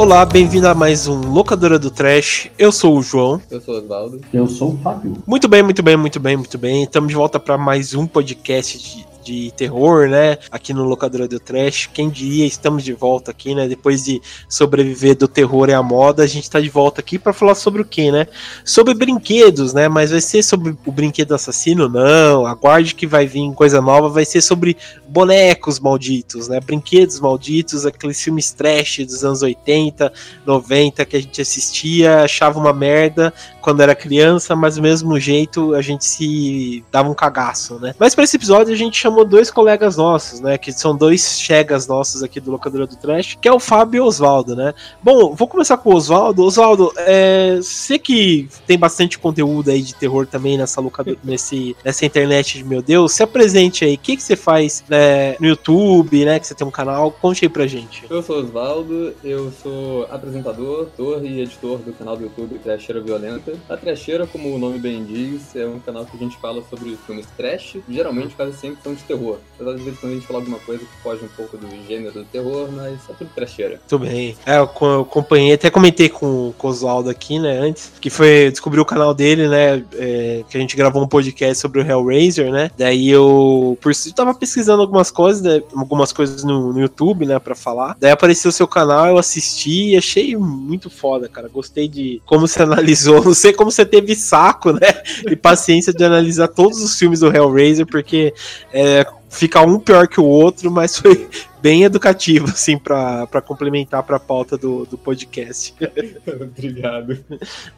Olá, bem-vindo a mais um Locadora do Trash. Eu sou o João. Eu sou o Osvaldo. Eu sou o Fábio. Muito bem, muito bem, muito bem, muito bem. Estamos de volta para mais um podcast de de terror, né? Aqui no Locadora do Trash. Quem diria, estamos de volta aqui, né? Depois de sobreviver do terror e a moda, a gente está de volta aqui para falar sobre o que, né? Sobre brinquedos, né? Mas vai ser sobre o brinquedo assassino? Não. Aguarde que vai vir coisa nova. Vai ser sobre bonecos malditos, né? Brinquedos malditos, aqueles filmes trash dos anos 80, 90 que a gente assistia, achava uma merda quando era criança, mas do mesmo jeito a gente se dava um cagaço, né? Mas para esse episódio a gente chamou dois colegas nossos, né? Que são dois chegas nossos aqui do Locadora do Trash, que é o Fábio e o Oswaldo, né? Bom, vou começar com o Oswaldo. Oswaldo, é, você que tem bastante conteúdo aí de terror também nessa locadora, nesse, nessa internet de meu Deus, se apresente aí. O que, que você faz né, no YouTube, né? Que você tem um canal, conte aí pra gente. Eu sou o Oswaldo, eu sou apresentador, ator e editor do canal do YouTube Trasheira Violenta. A Trasheira, como o nome bem diz, é um canal que a gente fala sobre filmes trash, geralmente quase sempre são de terror. Apesar de vez quando a gente fala alguma coisa que foge um pouco do gênero do terror, mas é tudo trecheira. Tudo bem. É, eu acompanhei, até comentei com, com o Oswaldo aqui, né, antes, que foi descobrir o canal dele, né, é, que a gente gravou um podcast sobre o Hellraiser, né, daí eu, por isso, tava pesquisando algumas coisas, né, algumas coisas no, no YouTube, né, pra falar, daí apareceu o seu canal, eu assisti e achei muito foda, cara, gostei de como você analisou, sei como você teve saco, né, e paciência de analisar todos os filmes do Hellraiser, porque é, fica um pior que o outro, mas foi bem educativo, assim, para complementar para a pauta do, do podcast. Obrigado.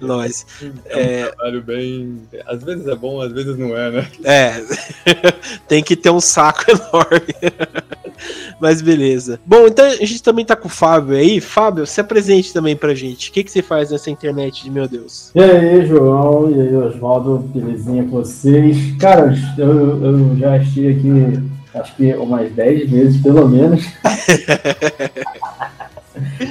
Nós. É um é... trabalho bem. Às vezes é bom, às vezes não é, né? É, tem que ter um saco enorme. Mas beleza. Bom, então a gente também tá com o Fábio aí. Fábio, se apresente também pra gente. O que, que você faz nessa internet de meu Deus? E aí, João, e aí, Oswaldo, belezinha com vocês? Cara, eu, eu já assisti aqui acho que umas 10 vezes, pelo menos.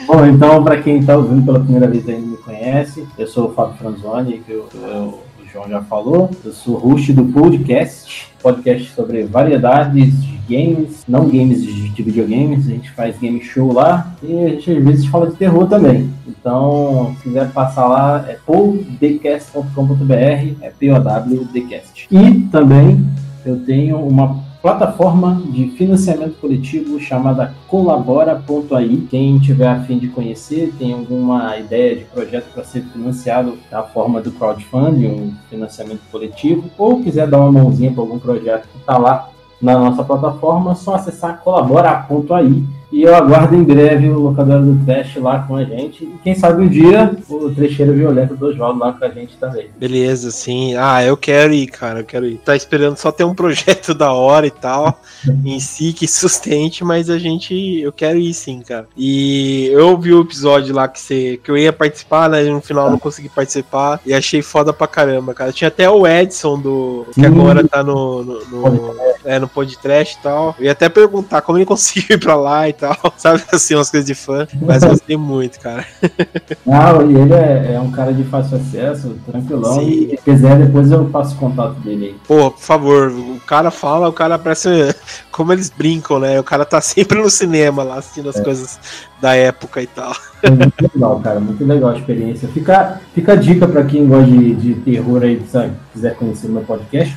Bom, então, para quem está ouvindo pela primeira vez ainda me conhece, eu sou o Fábio Franzoni, que eu, eu, o João já falou. Eu sou host do podcast, podcast sobre variedades de games, não games de, de videogames, a gente faz game show lá e a gente às vezes fala de terror também. Então, se quiser passar lá, é powdcast.com.br, é P-O-W-Dcast. E também eu tenho uma plataforma de financiamento coletivo chamada colabora.ai. Quem tiver a fim de conhecer, tem alguma ideia de projeto para ser financiado na forma do crowdfunding, um financiamento coletivo, ou quiser dar uma mãozinha para algum projeto que está lá na nossa plataforma, é só acessar colabora.ai e eu aguardo em breve o locador do Trash lá com a gente. E quem sabe um dia o trecheiro violento do Oswaldo lá com a gente também. Beleza, sim. Ah, eu quero ir, cara. Eu quero ir. Tá esperando só ter um projeto da hora e tal, em si, que sustente, mas a gente. Eu quero ir sim, cara. E eu vi o episódio lá que, você, que eu ia participar, né? No final eu não consegui participar. E achei foda pra caramba, cara. Tinha até o Edson do. Que agora tá no. no, no é, no podcast e tal. Eu ia até perguntar como ele conseguiu ir pra lá e tal, sabe assim, umas coisas de fã, mas gostei muito, cara. Não, e ele é, é, um cara de fácil acesso, tranquilão. Sim. E se quiser, depois eu passo o contato dele aí. Pô, por favor, o cara fala, o cara parece como eles brincam, né? O cara tá sempre no cinema lá assistindo as é. coisas da época e tal. É muito legal, cara, muito legal a experiência. Fica, fica a dica para quem gosta de, de terror aí, sabe, quiser conhecer o meu podcast,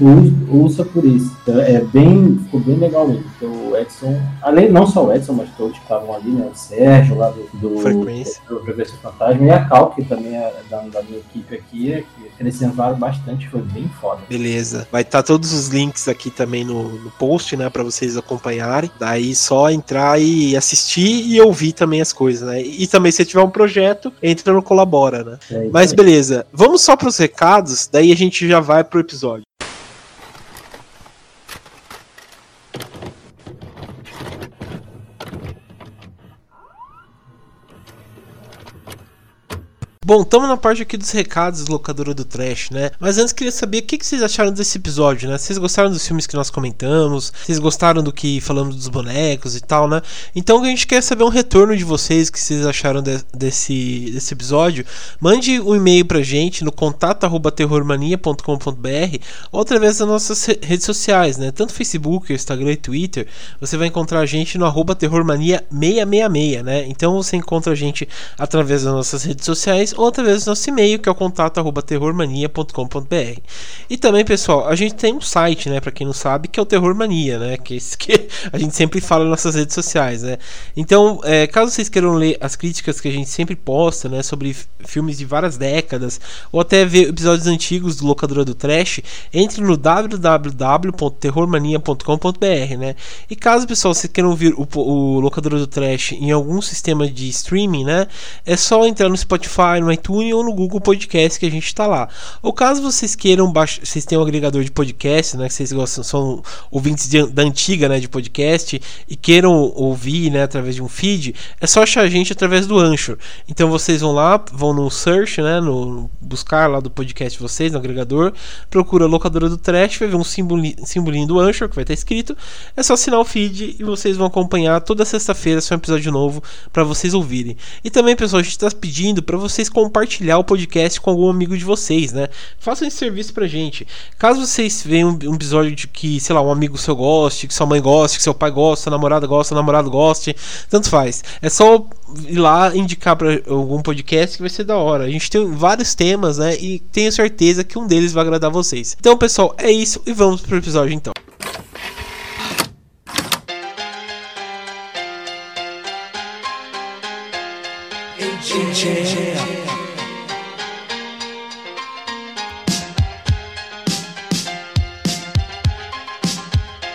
ouça, por isso. É bem, ficou bem legal mesmo. O Edson, além, não só o Edson, mas todos que estavam ali, né? O Sérgio lá do, do, Frequência. do, do Fantasma e a Cal, que também é da, da minha equipe aqui, que acrescentaram bastante, foi bem foda. Beleza. Vai estar tá todos os links aqui também no, no post, né, para vocês acompanharem. Daí só entrar e assistir e ouvir também as coisas, né? E também se tiver um projeto, entra no Colabora, né? É Mas beleza, vamos só para os recados, daí a gente já vai pro episódio. Bom, estamos na parte aqui dos recados locadora do Trash, né? Mas antes queria saber o que, que vocês acharam desse episódio, né? Vocês gostaram dos filmes que nós comentamos? Vocês gostaram do que falamos dos bonecos e tal, né? Então a gente quer saber um retorno de vocês, o que vocês acharam de, desse, desse episódio. Mande um e-mail pra gente no contato@terrormania.com.br ou através das nossas redes sociais, né? Tanto Facebook, Instagram e Twitter. Você vai encontrar a gente no arroba terrormania666, né? Então você encontra a gente através das nossas redes sociais ou através do nosso e-mail, que é o contato@terrormania.com.br. E também, pessoal, a gente tem um site, né, para quem não sabe, que é o Terrormania, né, que, é que a gente sempre fala nas nossas redes sociais, né? Então, é, caso vocês queiram ler as críticas que a gente sempre posta, né, sobre filmes de várias décadas, ou até ver episódios antigos do Locadora do Trash, entre no www.terrormania.com.br, né? E caso, pessoal, vocês queiram ouvir o, o Locadora do Trash em algum sistema de streaming, né? É só entrar no Spotify, no iTunes ou no Google Podcast que a gente está lá. Ou caso vocês queiram baixar, vocês têm um agregador de podcast, né? Que vocês gostam, são ouvintes de, da antiga, né? De podcast e queiram ouvir, né? Através de um feed, é só achar a gente através do Anchor. Então vocês vão lá, vão no search, né? No buscar lá do podcast de vocês, no agregador, procura locadora do Trash, vai ver um simbolinho, simbolinho do Anchor que vai estar escrito. É só assinar o feed e vocês vão acompanhar toda sexta-feira um episódio novo para vocês ouvirem. E também, pessoal, a gente está pedindo para vocês compartilhar o podcast com algum amigo de vocês, né? Façam esse serviço pra gente. Caso vocês vejam um episódio de que, sei lá, um amigo seu goste, que sua mãe goste, que seu pai gosta, namorada gosta, namorado goste, tanto faz. É só ir lá indicar para algum podcast que vai ser da hora. A gente tem vários temas, né? E tenho certeza que um deles vai agradar vocês. Então, pessoal, é isso e vamos pro episódio então. 世界。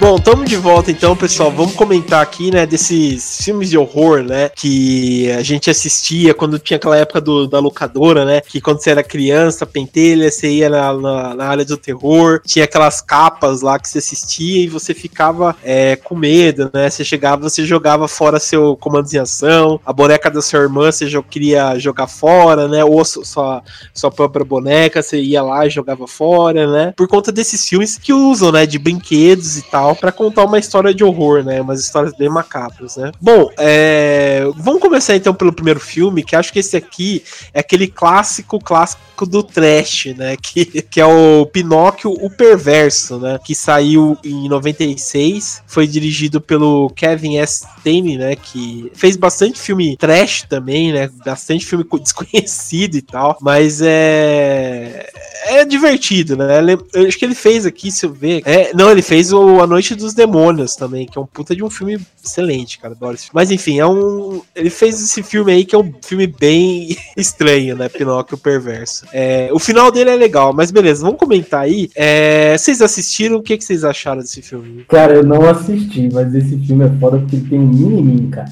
Bom, estamos de volta então, pessoal. Vamos comentar aqui, né, desses filmes de horror, né, que a gente assistia quando tinha aquela época do, da locadora, né, que quando você era criança, pentelha, você ia na, na, na, área do terror, tinha aquelas capas lá que você assistia e você ficava é, com medo, né, você chegava, você jogava fora seu comando de ação, a boneca da sua irmã você já queria jogar fora, né, ou sua, sua própria boneca, você ia lá e jogava fora, né, por conta desses filmes que usam, né, de brinquedos e tal, para contar uma história de horror, né? Umas histórias bem macabras, né? Bom, é... vamos começar então pelo primeiro filme, que acho que esse aqui é aquele clássico, clássico do trash, né? Que, que é o Pinóquio, o Perverso, né? Que saiu em 96, foi dirigido pelo Kevin S. Tame, né? Que fez bastante filme trash também, né? Bastante filme desconhecido e tal, mas é é divertido, né? Eu acho que ele fez aqui, se eu ver. É, não, ele fez o A Noite dos Demônios também, que é um puta de um filme excelente, cara. Adoro esse filme. Mas enfim, é um. Ele fez esse filme aí que é um filme bem estranho, né? Pinóquio Perverso. É, o final dele é legal, mas beleza, vamos comentar aí. É, vocês assistiram? O que, que vocês acharam desse filme? Cara, eu não assisti, mas esse filme é foda porque tem um menininho, cara.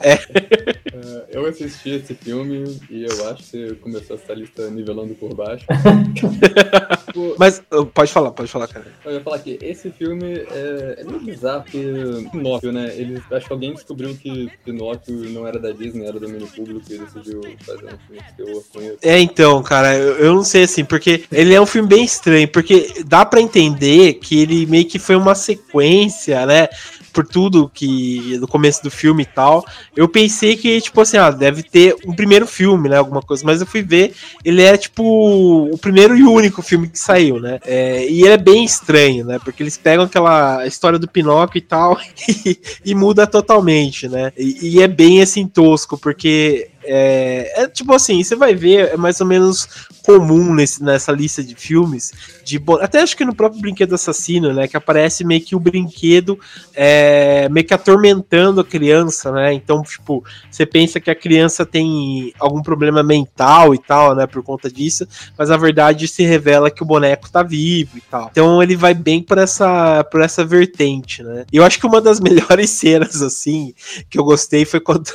É. é. Eu assisti esse filme e eu acho que você começou essa lista nivelando por baixo. Mas pode falar, pode falar, cara. Eu ia falar que esse filme é, é meio bizarro, porque Pinóquio, né? Ele, acho que alguém descobriu que Pinóquio não era da Disney, era do domínio público e decidiu fazer um filme de terror com ele. É, então, cara, eu, eu não sei assim, porque ele é um filme bem estranho, porque dá para entender que ele meio que foi uma sequência, né? por tudo que no começo do filme e tal, eu pensei que, tipo assim, ah, deve ter um primeiro filme, né? Alguma coisa, mas eu fui ver, ele é tipo o primeiro e único filme que saiu, né? É, e ele é bem estranho, né? Porque eles pegam aquela história do Pinóquio e tal e, e muda totalmente, né? E, e é bem assim tosco, porque é, é, tipo assim, você vai ver, é mais ou menos comum nesse, nessa lista de filmes. De, até acho que no próprio Brinquedo Assassino, né? Que aparece meio que o brinquedo é, meio que atormentando a criança, né? Então, tipo, você pensa que a criança tem algum problema mental e tal, né? Por conta disso, mas na verdade se revela que o boneco tá vivo e tal. Então ele vai bem por essa, por essa vertente, né? Eu acho que uma das melhores cenas, assim, que eu gostei foi quando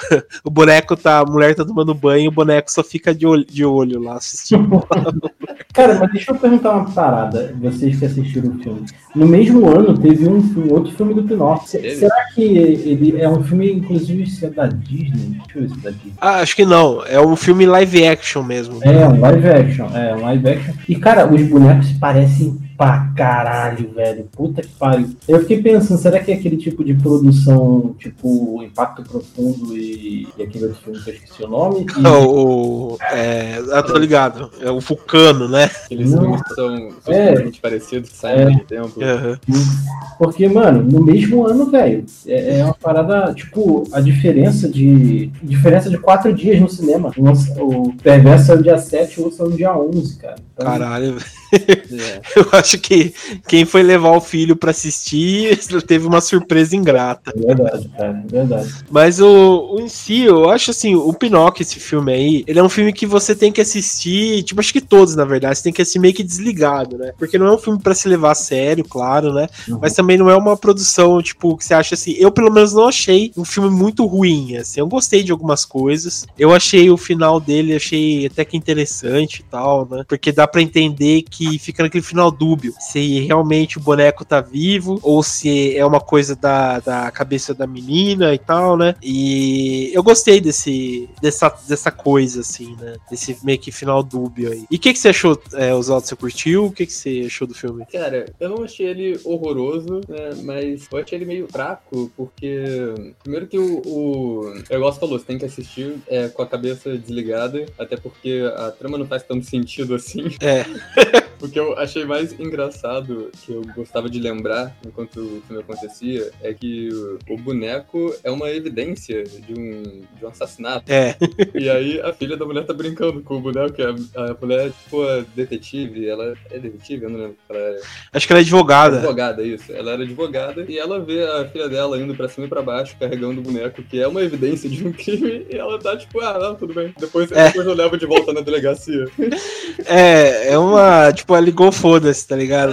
o boneco tá, a mulher tá tomando banho e o boneco só fica de olho, de olho lá assistindo. Cara, mas deixa eu perguntar uma parada, vocês que assistiram o filme. No mesmo ano teve um, um outro filme do Pinóquio. Será que ele é um filme, inclusive, se é da Disney? Deixa eu ver se é da Disney. ah, acho que não. É um filme live action mesmo. É, um live action. É, um live action. E, cara, os bonecos parecem pra caralho, velho. Puta que pariu. Eu fiquei pensando, será que é aquele tipo de produção, tipo, Impacto Profundo e, e aquele outro filme que eu esqueci o nome? E- O, o- é, ah, tô ligado. É o Vulcano, né? Aqueles Não. filmes que são É. super parecidos, que saem É. mesmo tempo. Aham. Porque, mano, no mesmo ano, velho, é, é uma parada, tipo, a diferença de. Diferença de quatro dias no cinema. O, o Perverso saiu dia 7 e o outro saiu no dia 11, cara. Então, Caralho. É. Eu acho que quem foi levar o filho pra assistir teve uma surpresa ingrata. É verdade, cara, é verdade. Mas o, o em si, eu acho assim, o Pinóquio, esse filme aí, ele é um filme que você tem que assistir, tipo, acho que todos, na verdade, você tem que assistir meio que desligado, né? Porque não é um filme pra se levar a sério, claro, né? Uhum. Mas também não é uma produção, tipo, que você acha assim. Eu, pelo menos, não achei um filme muito ruim, assim. Eu gostei de algumas coisas. Eu achei o final dele, achei até que interessante e tal, né? Porque dá pra entender que fica naquele final dúbio. Se realmente o boneco tá vivo, ou se é uma coisa da, da cabeça da menina e tal, né? E eu gostei desse, dessa, dessa coisa, assim, né? Desse meio que final dúbio aí. E o que, que você achou, é, Oswaldo? Você curtiu? O que, que você achou do filme? Cara, eu não achei ele horroroso, né? Mas eu achei ele meio fraco, porque. Primeiro que o. O o negócio falou, você tem que assistir é, com a cabeça desligada, até porque a trama não faz tanto sentido assim. É. O que eu achei mais engraçado, que eu gostava de lembrar enquanto o filme acontecia, é que o, o boneco é uma evidência de um, de um assassinato. É. E aí a filha da mulher tá brincando com o boneco, que a, a mulher é tipo a detetive, ela é detetive, eu não lembro ela era. Acho que ela é advogada. Advogada, isso. Ela era advogada e ela vê a filha dela indo pra cima e pra baixo, carregando o boneco, que é uma evidência de um crime, e ela tá tipo, ah, não, tudo bem. Depois, É. depois eu levo de volta na delegacia. É, é uma. Tipo, ela ligou, foda-se, tá ligado?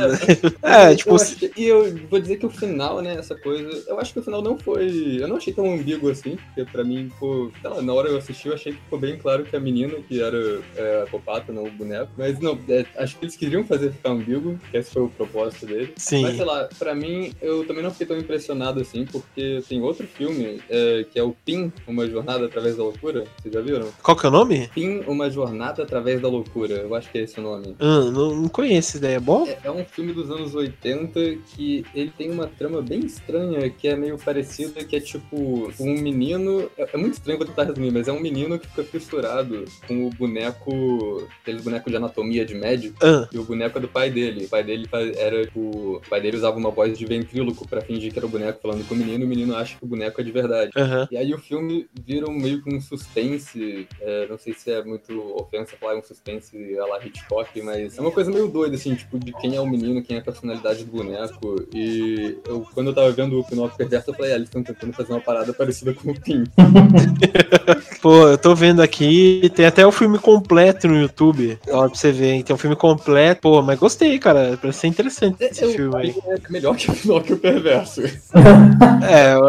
É, Eu tipo. e eu vou dizer que o final, né, essa coisa, eu acho que o final não foi. Eu não achei tão ambíguo assim, porque pra mim, pô, sei lá, na hora eu assisti, eu achei que ficou bem claro que a menina que era é, a copata, não o boneco. Mas não, é, acho que eles queriam fazer ficar ambíguo, que esse foi o propósito dele. Sim. Mas sei lá, pra mim, eu também não fiquei tão impressionado assim, porque tem outro filme, é, que é o Pin, Uma Jornada Através da Loucura. Vocês já viram? Qual que é o nome? Pin, Uma Jornada Através da Loucura. Eu acho que é esse o nome. Ah, não, não conheço essa ideia. É bom? É, é um filme dos anos 80 que ele tem uma trama bem estranha, que é meio parecida, que é tipo um menino. É, é muito estranho, vou tentar resumir, mas é um menino que fica fissurado com o boneco. aqueles bonecos de anatomia de médico. Ah, E o boneco é do pai dele. O pai dele era tipo. O pai dele usava uma voz de ventríloco pra fingir que era o boneco falando com o menino, e o menino acha que o boneco é de verdade. aham. E aí o filme vira meio que um suspense, é, não sei se é muito ofensa falar um suspense a la Hitchcock, mas é uma coisa meio doida, assim, tipo, de quem é o menino, quem é a personalidade do boneco. E eu, quando eu tava vendo o Pinóquio Perverso, eu falei, ah, eles estão tentando fazer uma parada parecida com o Pin. Pô, eu tô vendo aqui, tem até o filme completo no YouTube. Olha pra você ver, hein? Tem um filme completo. Pô, mas gostei, cara. Parece ser interessante esse Eu- filme aí. É melhor que o Pinóquio Perverso. É, eu,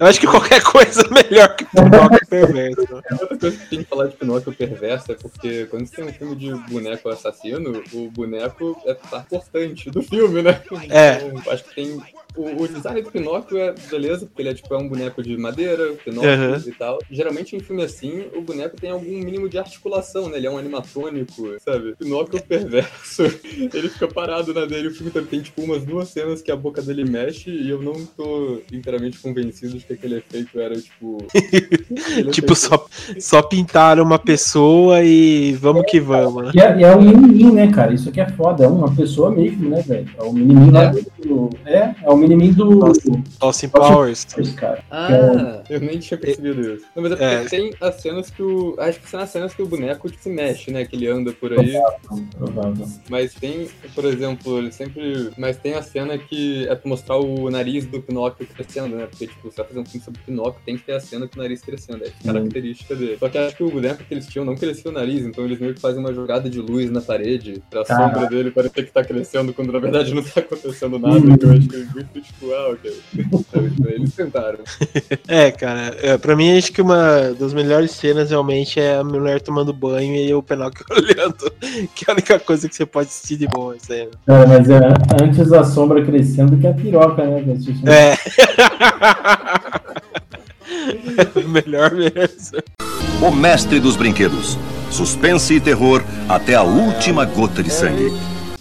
eu acho que qualquer coisa é melhor que o Pinóquio Perverso. Outra coisa que tem que falar de Pinóquio Perverso é porque quando você tem um filme de boneco assassino, o boneco é parte importante do filme, né? É. Então, acho que tem. O, o design do Pinóquio é beleza, porque ele é tipo é um boneco de madeira, Pinóquio Aham. e tal. Geralmente em filme assim, o boneco tem algum mínimo de articulação, né? Ele é um animatrônico, sabe? Pinóquio perverso, ele fica parado na dele. O filme também tem tipo umas duas cenas que a boca dele mexe e eu não tô inteiramente convencido de que aquele efeito era tipo. Tipo, só, só pintaram uma pessoa e vamos que vamos, né? E é, é um menininho, né, cara? Isso aqui é foda. É uma pessoa mesmo, né, velho? É o menininho lá do. É, é o menininho do. Nossa. Austin Powers. Esse cara. Ah, eu nem tinha percebido isso. Não, mas é porque É. tem as cenas que o. Acho que são as cenas que o boneco tipo, se mexe, né? Que ele anda por aí. Provável. Mas tem, por exemplo, ele sempre. Mas tem a cena que é pra mostrar o nariz do Pinóquio crescendo, né? Porque, tipo, você vai fazer um filme sobre Pinóquio, tem que ter a cena com o nariz crescendo. É a característica dele. Só que acho que o boneco que eles tinham não crescia o nariz, então eles meio que fazem uma jogada de luz na parede pra Caraca. sombra dele parecer que tá crescendo, quando na verdade não tá acontecendo nada. Que eu achei muito tipo, ah, ok. Eles tentaram. É, cara, é, pra mim acho que uma das melhores cenas realmente é a mulher tomando banho e o Pinóquio olhando. Que é a única coisa que você pode assistir de boa, isso aí. É, mas é antes a sombra crescendo que a piroca, né? É. Melhor mesmo. O mestre dos brinquedos. Suspense e terror até a última gota de sangue.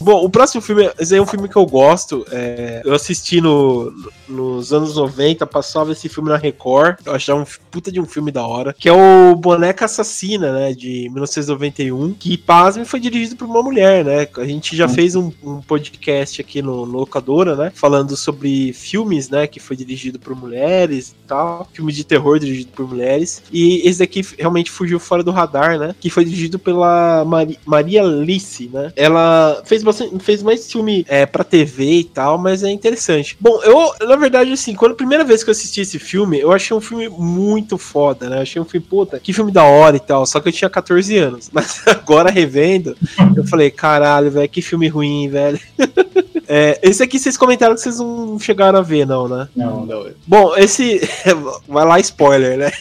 Bom, o próximo filme, esse é um filme que eu gosto. É, eu assisti no, nos anos 90, passava esse filme na Record. Eu achava um puta de um filme da hora. Que é o Boneca Assassina, né? De 1991. Que, pasme, foi dirigido por uma mulher, né? A gente já fez um, um podcast aqui no, no, Locadora, né? Falando sobre filmes, né? Que foi dirigido por mulheres e tal. Filme de terror dirigido por mulheres. E esse daqui realmente fugiu fora do radar, né? Que foi dirigido pela Mari, Maria Alice, né? Ela fez bastante fez mais filme é, pra TV e tal, mas é interessante. Bom, eu, na verdade, assim, quando a primeira vez que eu assisti esse filme, eu achei um filme muito foda, né? Eu achei um filme, puta, que filme da hora e tal, só que eu tinha 14 anos. Mas agora, revendo, eu falei, caralho, velho, que filme ruim, velho. É, esse aqui vocês comentaram que vocês não chegaram a ver, não, né? Não, não. Bom, esse. Vai lá, spoiler, né?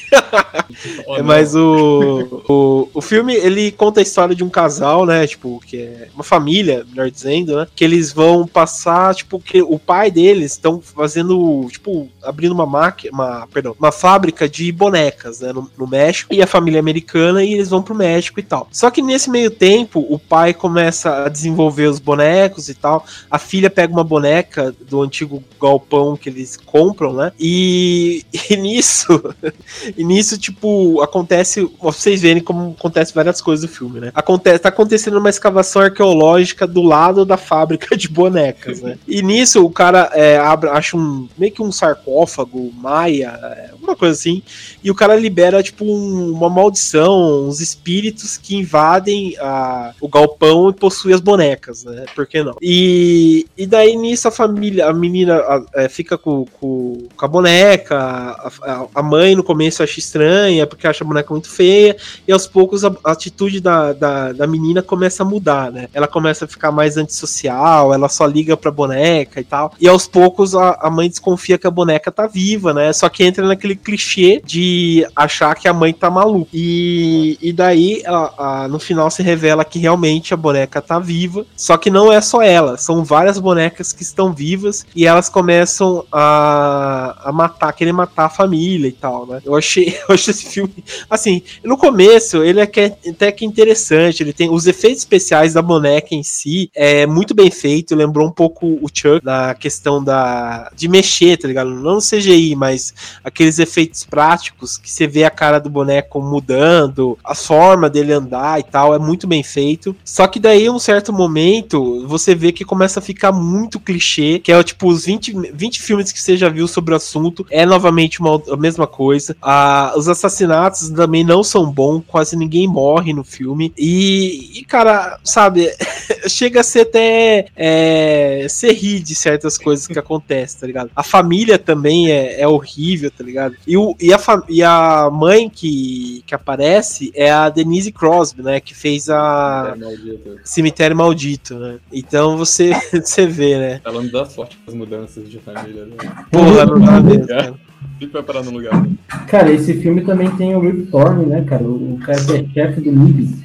Oh, é, mas o, o, o filme, ele conta a história de um casal, né? Tipo, que é uma família, melhor dizendo, né? Que eles vão passar, tipo, que o pai deles estão fazendo, tipo, abrindo uma máquina, uma, perdão, uma fábrica de bonecas, né? No, no, México, e a família americana, e eles vão pro México e tal. Só que nesse meio tempo, o pai começa a desenvolver os bonecos e tal. A filha pega uma boneca do antigo galpão que eles compram, né? E, e nisso, e nisso, tipo, acontece. Vocês verem como acontece várias coisas no filme, né? Acontece, tá acontecendo uma escavação arqueológica do lado da fábrica de bonecas, né? E nisso o cara é, abre, acha um meio que um sarcófago maia, é, alguma coisa assim, e o cara libera tipo um, uma maldição, uns espíritos que invadem a, o galpão e possuem as bonecas, né? Por que não? E, e daí nisso a família, a menina a, é, fica com, com, com, a boneca, a, a, mãe no começo acha estranha porque acha a boneca muito feia, e aos poucos a, a atitude da, da, da menina começa a mudar, né? Ela começa a ficar mais antissocial, ela só liga pra boneca e tal. E aos poucos a, a mãe desconfia que a boneca tá viva, né? Só que entra naquele clichê de achar que a mãe tá maluca. E, e daí, a, a, no final, se revela que realmente a boneca tá viva. Só que não é só ela, são várias bonecas que estão vivas e elas começam a, a matar, querer matar a família e tal, né? Eu achei, eu achei esse filme. Assim, no começo, ele é que, é até que interessante. Ele tem os efeitos especiais da boneca em si, é muito bem feito. Lembrou um pouco o Chuck na questão da de mexer, tá ligado? Não no CGI, mas aqueles efeitos práticos que você vê a cara do boneco mudando, a forma dele andar e tal, é muito bem feito. Só que daí, um certo momento, você vê que começa a ficar muito clichê, que é tipo os 20, 20 filmes que você já viu sobre o assunto, é novamente uma, a mesma coisa. Ah, os assassinatos também não são bons, quase ninguém morre no filme. E, e cara, sabe, chega a ser até é, ser rir de certas coisas que acontecem, tá ligado? A família também é, é horrível, tá ligado? E, o, e, a, e a mãe que, que aparece é a Denise Crosby, né? Que fez a Cemitério Maldito, Cemitério Maldito né? Então você, você vê, né? Ela não dá sorte com as mudanças de família, né? Porra, não dá mesmo, cara. Fica vai parar no lugar. Cara, esse filme também tem o Rip Torn, né, cara? O cara que é chefe do MIB.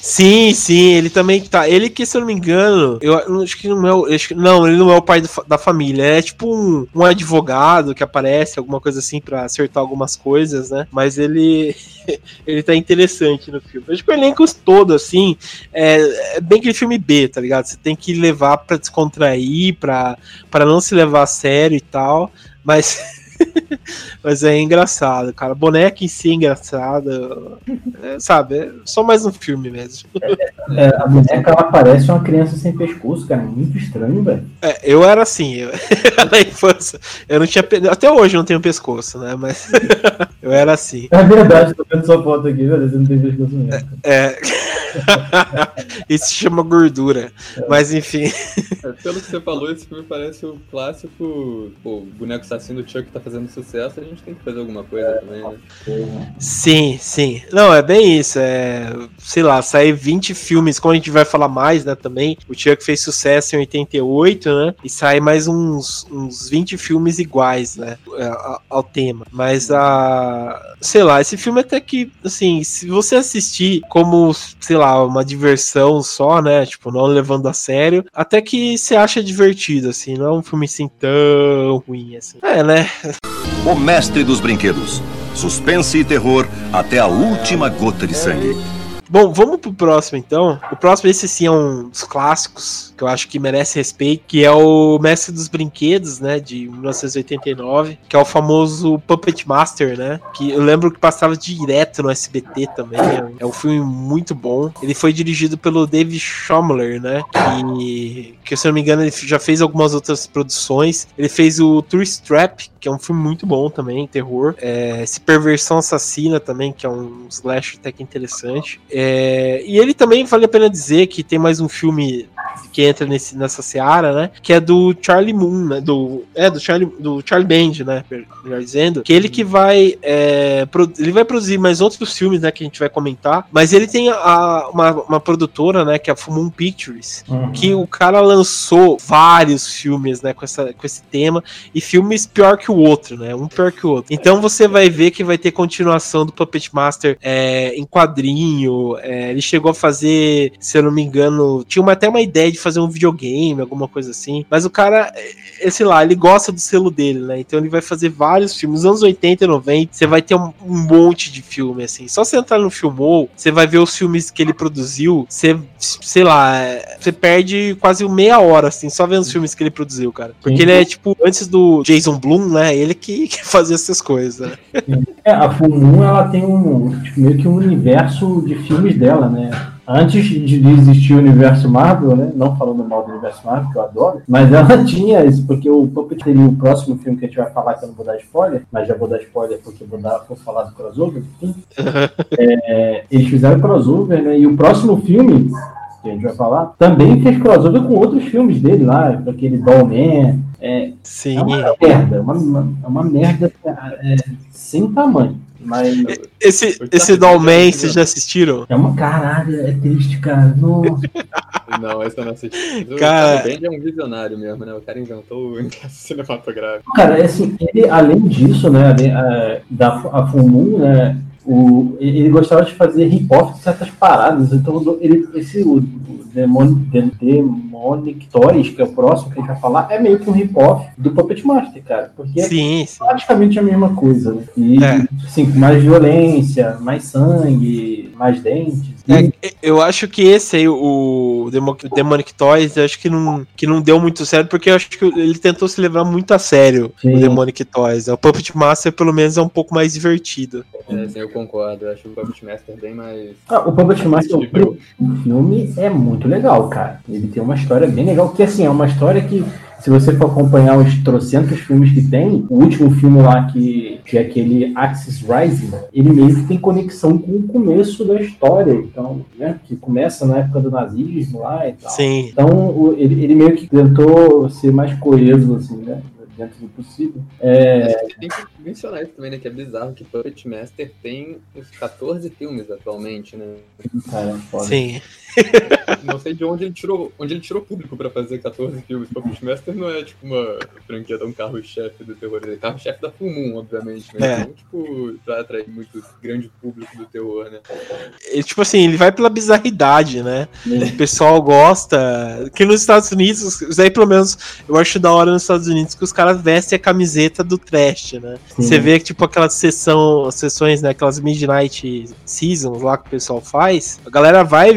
Sim, sim, ele também tá. Ele que, se eu não me engano, eu acho que não é o. Acho que, não, ele não é o pai do, da família. É tipo um, um advogado que aparece, alguma coisa assim, para acertar algumas coisas, né? Mas ele. ele tá interessante no filme. Acho que o elenco todo, assim, é, é bem aquele filme B, tá ligado? Você tem que levar para descontrair, pra, pra não se levar a sério e tal. Mas Mas é engraçado, cara. Boneca em si é engraçada. É, sabe, é só mais um filme mesmo. É, a boneca ela parece uma criança sem pescoço, cara. Muito estranho, velho. É, eu era assim, eu, na infância. Eu não tinha. Até hoje eu não tenho pescoço, né? Mas eu era assim. É verdade, tô vendo sua foto aqui, velho. Você não tem pescoço mesmo. É. isso se chama gordura. Mas enfim. É, pelo que você falou, esse filme parece o clássico. Pô, o boneco assassino do Chuck tá fazendo sucesso, a gente tem que fazer alguma coisa também, né? Sim, sim. Não, é bem isso. É, sei lá, sair 20 filmes, como a gente vai falar mais, né, também. O Chuck fez sucesso em 88, né? E sai mais uns, uns 20 filmes iguais, né? Ao, ao tema. Mas a. Sei lá, esse filme até que, assim, se você assistir como, sei lá, uma diversão só, né? Tipo, não levando a sério, até que você acha divertido, assim, não é um filme assim tão ruim assim. É, né? O mestre dos brinquedos. Suspense e terror até a última gota de sangue. Bom, vamos pro próximo então. O próximo, esse sim é um dos clássicos que eu acho que merece respeito, que é o Mestre dos Brinquedos, né, de 1989, que é o famoso Puppet Master, né, que eu lembro que passava direto no SBT também. É um filme muito bom. Ele foi dirigido pelo David Schomler, né, que, que se eu não me engano ele já fez algumas outras produções. Ele fez o Tourist Trap, que é um filme muito bom também, terror. É, esse Perversão Assassina também, que é um slash até que interessante. É, e ele também vale a pena dizer que tem mais um filme que entra nesse, nessa seara, né? Que é do Charlie Moon, né? Do, é, do Charlie, do Charlie Band, né? Melhor dizendo. Que ele que vai. É, pro, ele vai produzir mais outros filmes, né? Que a gente vai comentar. Mas ele tem a, uma, uma produtora, né? Que é a Full Pictures. Uhum. Que o cara lançou vários filmes, né? Com, essa, com esse tema. E filmes pior que o outro, né? Um pior que o outro. Então você vai ver que vai ter continuação do Puppet Master é, em quadrinho. É, ele chegou a fazer, se eu não me engano, tinha uma, até uma ideia de fazer um videogame, alguma coisa assim. Mas o cara, é, sei lá, ele gosta do selo dele, né? Então ele vai fazer vários filmes. Nos anos 80 e 90, você vai ter um, um monte de filme, assim. Só você entrar no Filmou, você vai ver os filmes que ele produziu, você, sei lá, é, você perde quase meia hora, assim, só vendo os filmes que ele produziu, cara. Porque Sim. ele é, tipo, antes do Jason Blum, né? Ele que, que fazia essas coisas, né? É, a Full Moon, ela tem um, tipo, meio que um universo de filmes dela, né? Antes de existir o universo Marvel, né? Não falando mal do universo Marvel, que eu adoro, mas ela tinha isso, porque o Puppet teria o próximo filme que a gente vai falar, que eu não vou dar spoiler, mas já vou dar spoiler porque vou, dar, vou falar do crossover, enfim. É, eles fizeram crossover, né? E o próximo filme que a gente vai falar, também fez crossover com outros filmes dele lá, aquele Dollman. É, Sim. é uma merda, uma, uma, é uma merda é, sem tamanho. Mas Esse, Eu esse Dollman, vocês já assistiram? é uma caralho, é triste, cara. Nossa. Não, esse eu não assisti. O Cara- Charlie Band é um visionário mesmo, né? O cara inventou o universo cinematográfico. Cara, é assim, ele, além disso, né, além, é, da a Moon, né, o, ele gostava de fazer rip-off de certas paradas. Então, ele, esse, o, o Demon, De- Demonic Toys, que é o próximo que a gente vai falar, é meio que um rip-off do Puppet Master, cara. Porque é Sim, sim. praticamente a mesma coisa, né? E, É. assim, mais violência, mais sangue, mais dentes. É, eu acho que esse aí, o Demo- Demonic Toys, eu acho que não, que não deu muito certo, porque eu acho que ele tentou se levar muito a sério, Sim. o Demonic Toys. O Puppet Master, pelo menos, é um pouco mais divertido. É, eu concordo. Eu acho o Puppet Master bem mais. Ah, o Puppet Master, o filme é muito legal, cara. Ele tem uma história bem legal, que assim, é uma história que, se você for acompanhar os trocentos filmes que tem, o último filme lá, que, que é aquele Axis Rising, ele meio que tem conexão com o começo da história, então, né, que começa na época do nazismo lá e tal. Sim. Então, o- ele, ele meio que tentou ser mais coeso, assim, né, dentro do possível. É, Acho que tem que mencionar isso também, né? Que é bizarro que Puppet Master tem uns 14 filmes atualmente, né? cara, foda. Sim. Não sei de onde ele tirou, onde ele tirou público pra fazer 14 filmes. Puppet Master não é tipo uma franquia, um carro-chefe do terror. Ele é carro-chefe da Full Moon, obviamente, né? É. Então, tipo, pra atrair muito grande público do terror, né? Ele, tipo assim, ele vai pela bizarridade, né? O pessoal gosta. Que nos Estados Unidos, isso aí pelo menos eu acho da hora nos Estados Unidos que os caras vestem a camiseta do trash, né? Sim. Você vê que, tipo, aquelas sessão, sessões, né? Aquelas Midnight Seasons lá que o pessoal faz, a galera vai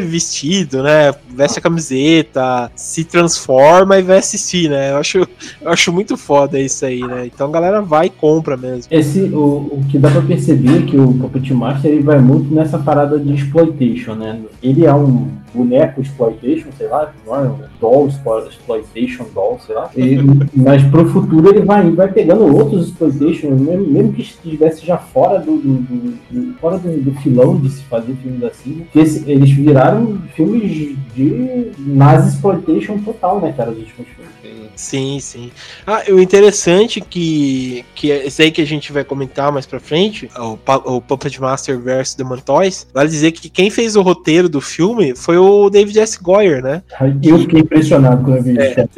vestido, né? Veste a camiseta, se transforma e vai assistir, né? Eu acho, eu acho muito foda isso aí, né? Então a galera vai e compra mesmo. Esse, o, o que dá pra perceber é que o Puppet Master ele vai muito nessa parada de exploitation, né? Ele é um boneco exploitation, sei lá, não é? doll exploitation doll, sei lá. E, mas pro futuro ele vai, vai pegando outros exploitation, mesmo, mesmo que estivesse já fora do, do, do, do fora do, do, filão de se fazer filmes assim, que esse, eles viraram filmes de nazi exploitation total, né, cara, os últimos filmes. Sim, sim. Ah, o interessante que, que é esse aí que a gente vai comentar mais pra frente, o, o Puppet Master vs The Toys, vale dizer que quem fez o roteiro do filme foi o David S. Goyer, né? Eu fiquei impressionado quando eu vi isso. É.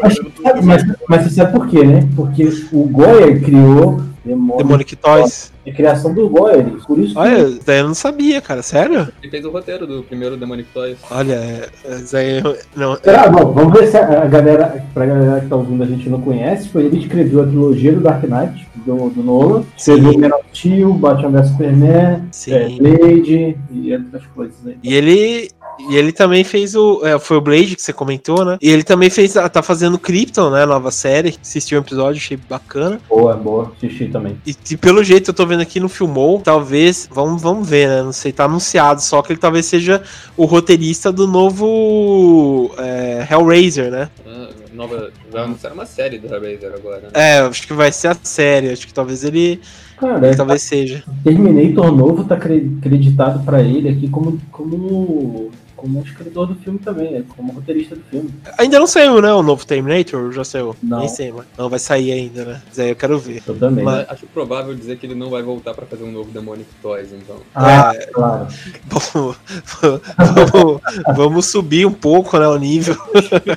Mas, mas, mas, você sabe por quê, né? Porque o Goyer criou Demonic, Demonic Toys. É criação do Goyer, por isso Olha, que... daí eu não sabia, cara, sério? Ele fez o roteiro do primeiro Demonic Toys. Olha, é, isso aí não... Será? Bom, vamos ver se a galera, pra galera que tá ouvindo a gente não conhece, foi ele que escreveu a trilogia do Dark Knight, do, do Nolan. Escreveu of Steel, Batman vs Superman, é, Blade e outras coisas aí. E ele e ele também fez o. É, foi o Blade que você comentou, né? E ele também fez. Tá fazendo Krypton, né? Nova série. Assisti um episódio, achei bacana. Boa, boa. Assisti também. E, e, pelo jeito eu tô vendo aqui no Filmou, talvez. Vamos, vamos ver, né? Não sei, tá anunciado. Só que ele talvez seja o roteirista do novo é, Hellraiser, né? Ah, nova. Vai anunciar uma série do Hellraiser agora. Né? É, acho que vai ser a série. Acho que talvez ele. Cara, ele talvez seja. Terminator novo tá creditado para ele aqui como, como como escritor do filme também, né? Como roteirista do filme. Ainda não saiu, né? O novo Terminator? Já saiu? Não. Nem sei, mas não vai sair ainda, né? Mas aí eu quero ver. Eu também. Mas acho provável dizer que ele não vai voltar pra fazer um novo Demonic Toys, então. Ah, é, claro. Bom, vamos, vamos subir um pouco, né? O nível.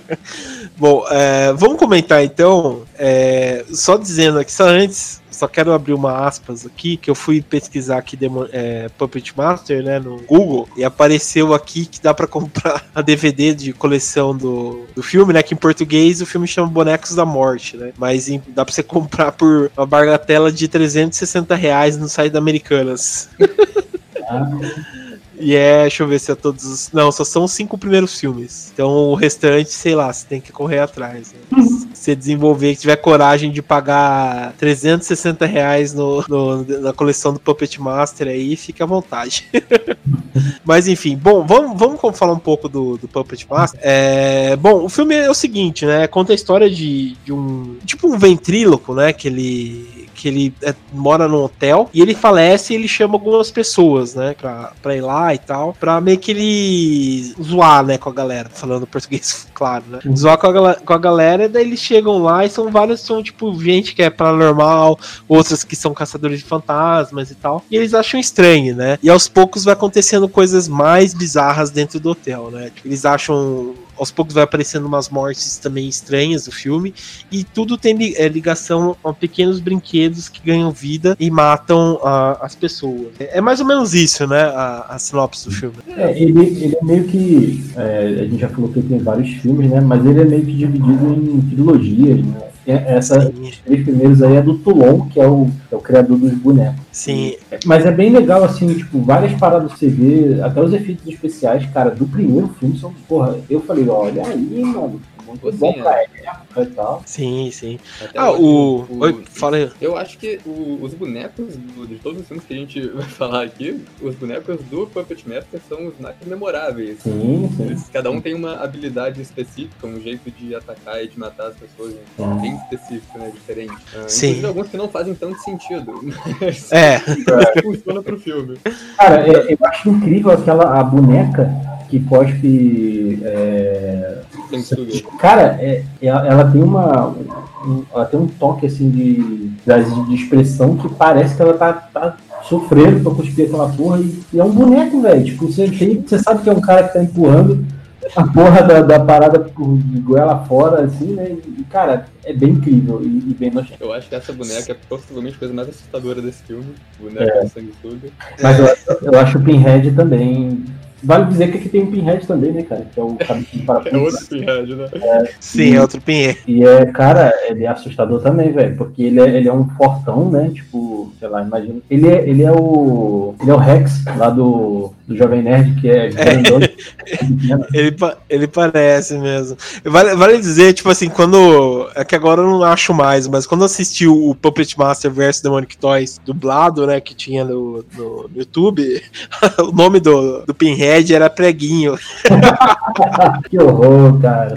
Bom, é, vamos comentar então. É, só dizendo aqui, só antes, só quero abrir uma aspas aqui, que eu fui pesquisar aqui é, Puppet Master, né, no Google, e apareceu aqui que dá para comprar a DVD de coleção do, do filme, né, que em português o filme chama Bonecos da Morte, né, mas em, dá pra você comprar por uma bagatela de 360 reais no site da Americanas. Ah. E é, deixa eu ver se é todos os. Não, só são os cinco primeiros filmes. Então o restante, sei lá, você tem que correr atrás. Né? Você desenvolver, que tiver coragem de pagar 360 reais no, no, na coleção do Puppet Master aí, fique à vontade. Mas enfim, bom, vamos, vamos falar um pouco do, do Puppet Master. É, bom, o filme é o seguinte, né? Conta a história de, de um. Tipo um ventríloco, né? Que ele que ele é, mora num hotel e ele falece e ele chama algumas pessoas, né, pra, pra ir lá e tal, pra meio que ele zoar, né, com a galera, falando português, claro, né, zoar com a, com a galera, daí eles chegam lá e são vários, são tipo gente que é paranormal, outras que são caçadores de fantasmas e tal, e eles acham estranho, né, e aos poucos vai acontecendo coisas mais bizarras dentro do hotel, né, tipo, eles acham aos poucos vai aparecendo umas mortes também estranhas do filme e tudo tem é, ligação a pequenos brinquedos que ganham vida e matam uh, as pessoas. É, é, mais ou menos isso, né? A, a sinopse do filme. É, ele, ele é meio que. É, a gente já falou que tem vários filmes, né? Mas ele é meio que dividido em trilogias, né? Essa, os três primeiros aí é do Toulon, que é o, é o criador dos bonecos. Sim. Mas é bem legal, assim, tipo, várias paradas você vê, até os efeitos especiais, cara, do primeiro filme são, porra, eu falei, olha aí, mano, muito bom pra é. época e tal. Sim, sim. Até ah, o... o... Oi, fala aí. Eu acho que o, os bonecos do, de todos os filmes que a gente vai falar aqui, os bonecos do Puppet Master são os mais memoráveis. Sim, sim. Eles, cada um tem uma habilidade específica, um jeito de atacar e de matar as pessoas é. bem específico, né? Diferente. Uh, sim. Inclusive alguns que não fazem tanto sentido. Mas é. funciona pro filme. Cara, é, eu acho incrível aquela a boneca que cospe. É... Cara, é, é, ela tem uma. Um, ela tem um toque assim de, de, expressão que parece que ela tá, tá sofrendo pra cuspir aquela porra e, e é um boneco, velho. Tipo, você, você sabe que é um cara que tá empurrando a porra da, da parada de goela fora, assim, né? E, cara, é bem incrível e, e bem nojento. Eu acho que essa boneca é possivelmente a coisa mais assustadora desse filme. Boneca é. sanguessuga. Mas eu, eu acho o Pinhead também Vale dizer que aqui tem um Pinhead também, né, cara? Que é o cabecinho para É outro Pinhead, né? É, Sim, e, é outro Pinhead. E é, cara, ele é assustador também, velho. Porque ele é, ele é um fortão, né? Tipo, sei lá, imagina. Ele é, ele é o. Ele é o Rex lá do, do Jovem Nerd, que é, é. ele, ele parece mesmo. Vale, vale dizer, tipo assim, quando. É que agora eu não acho mais, mas quando assisti o Puppet Master vs Demonic Toys dublado, né? Que tinha no, no, no YouTube, o nome do, do Pinhead Era preguinho. que horror, cara.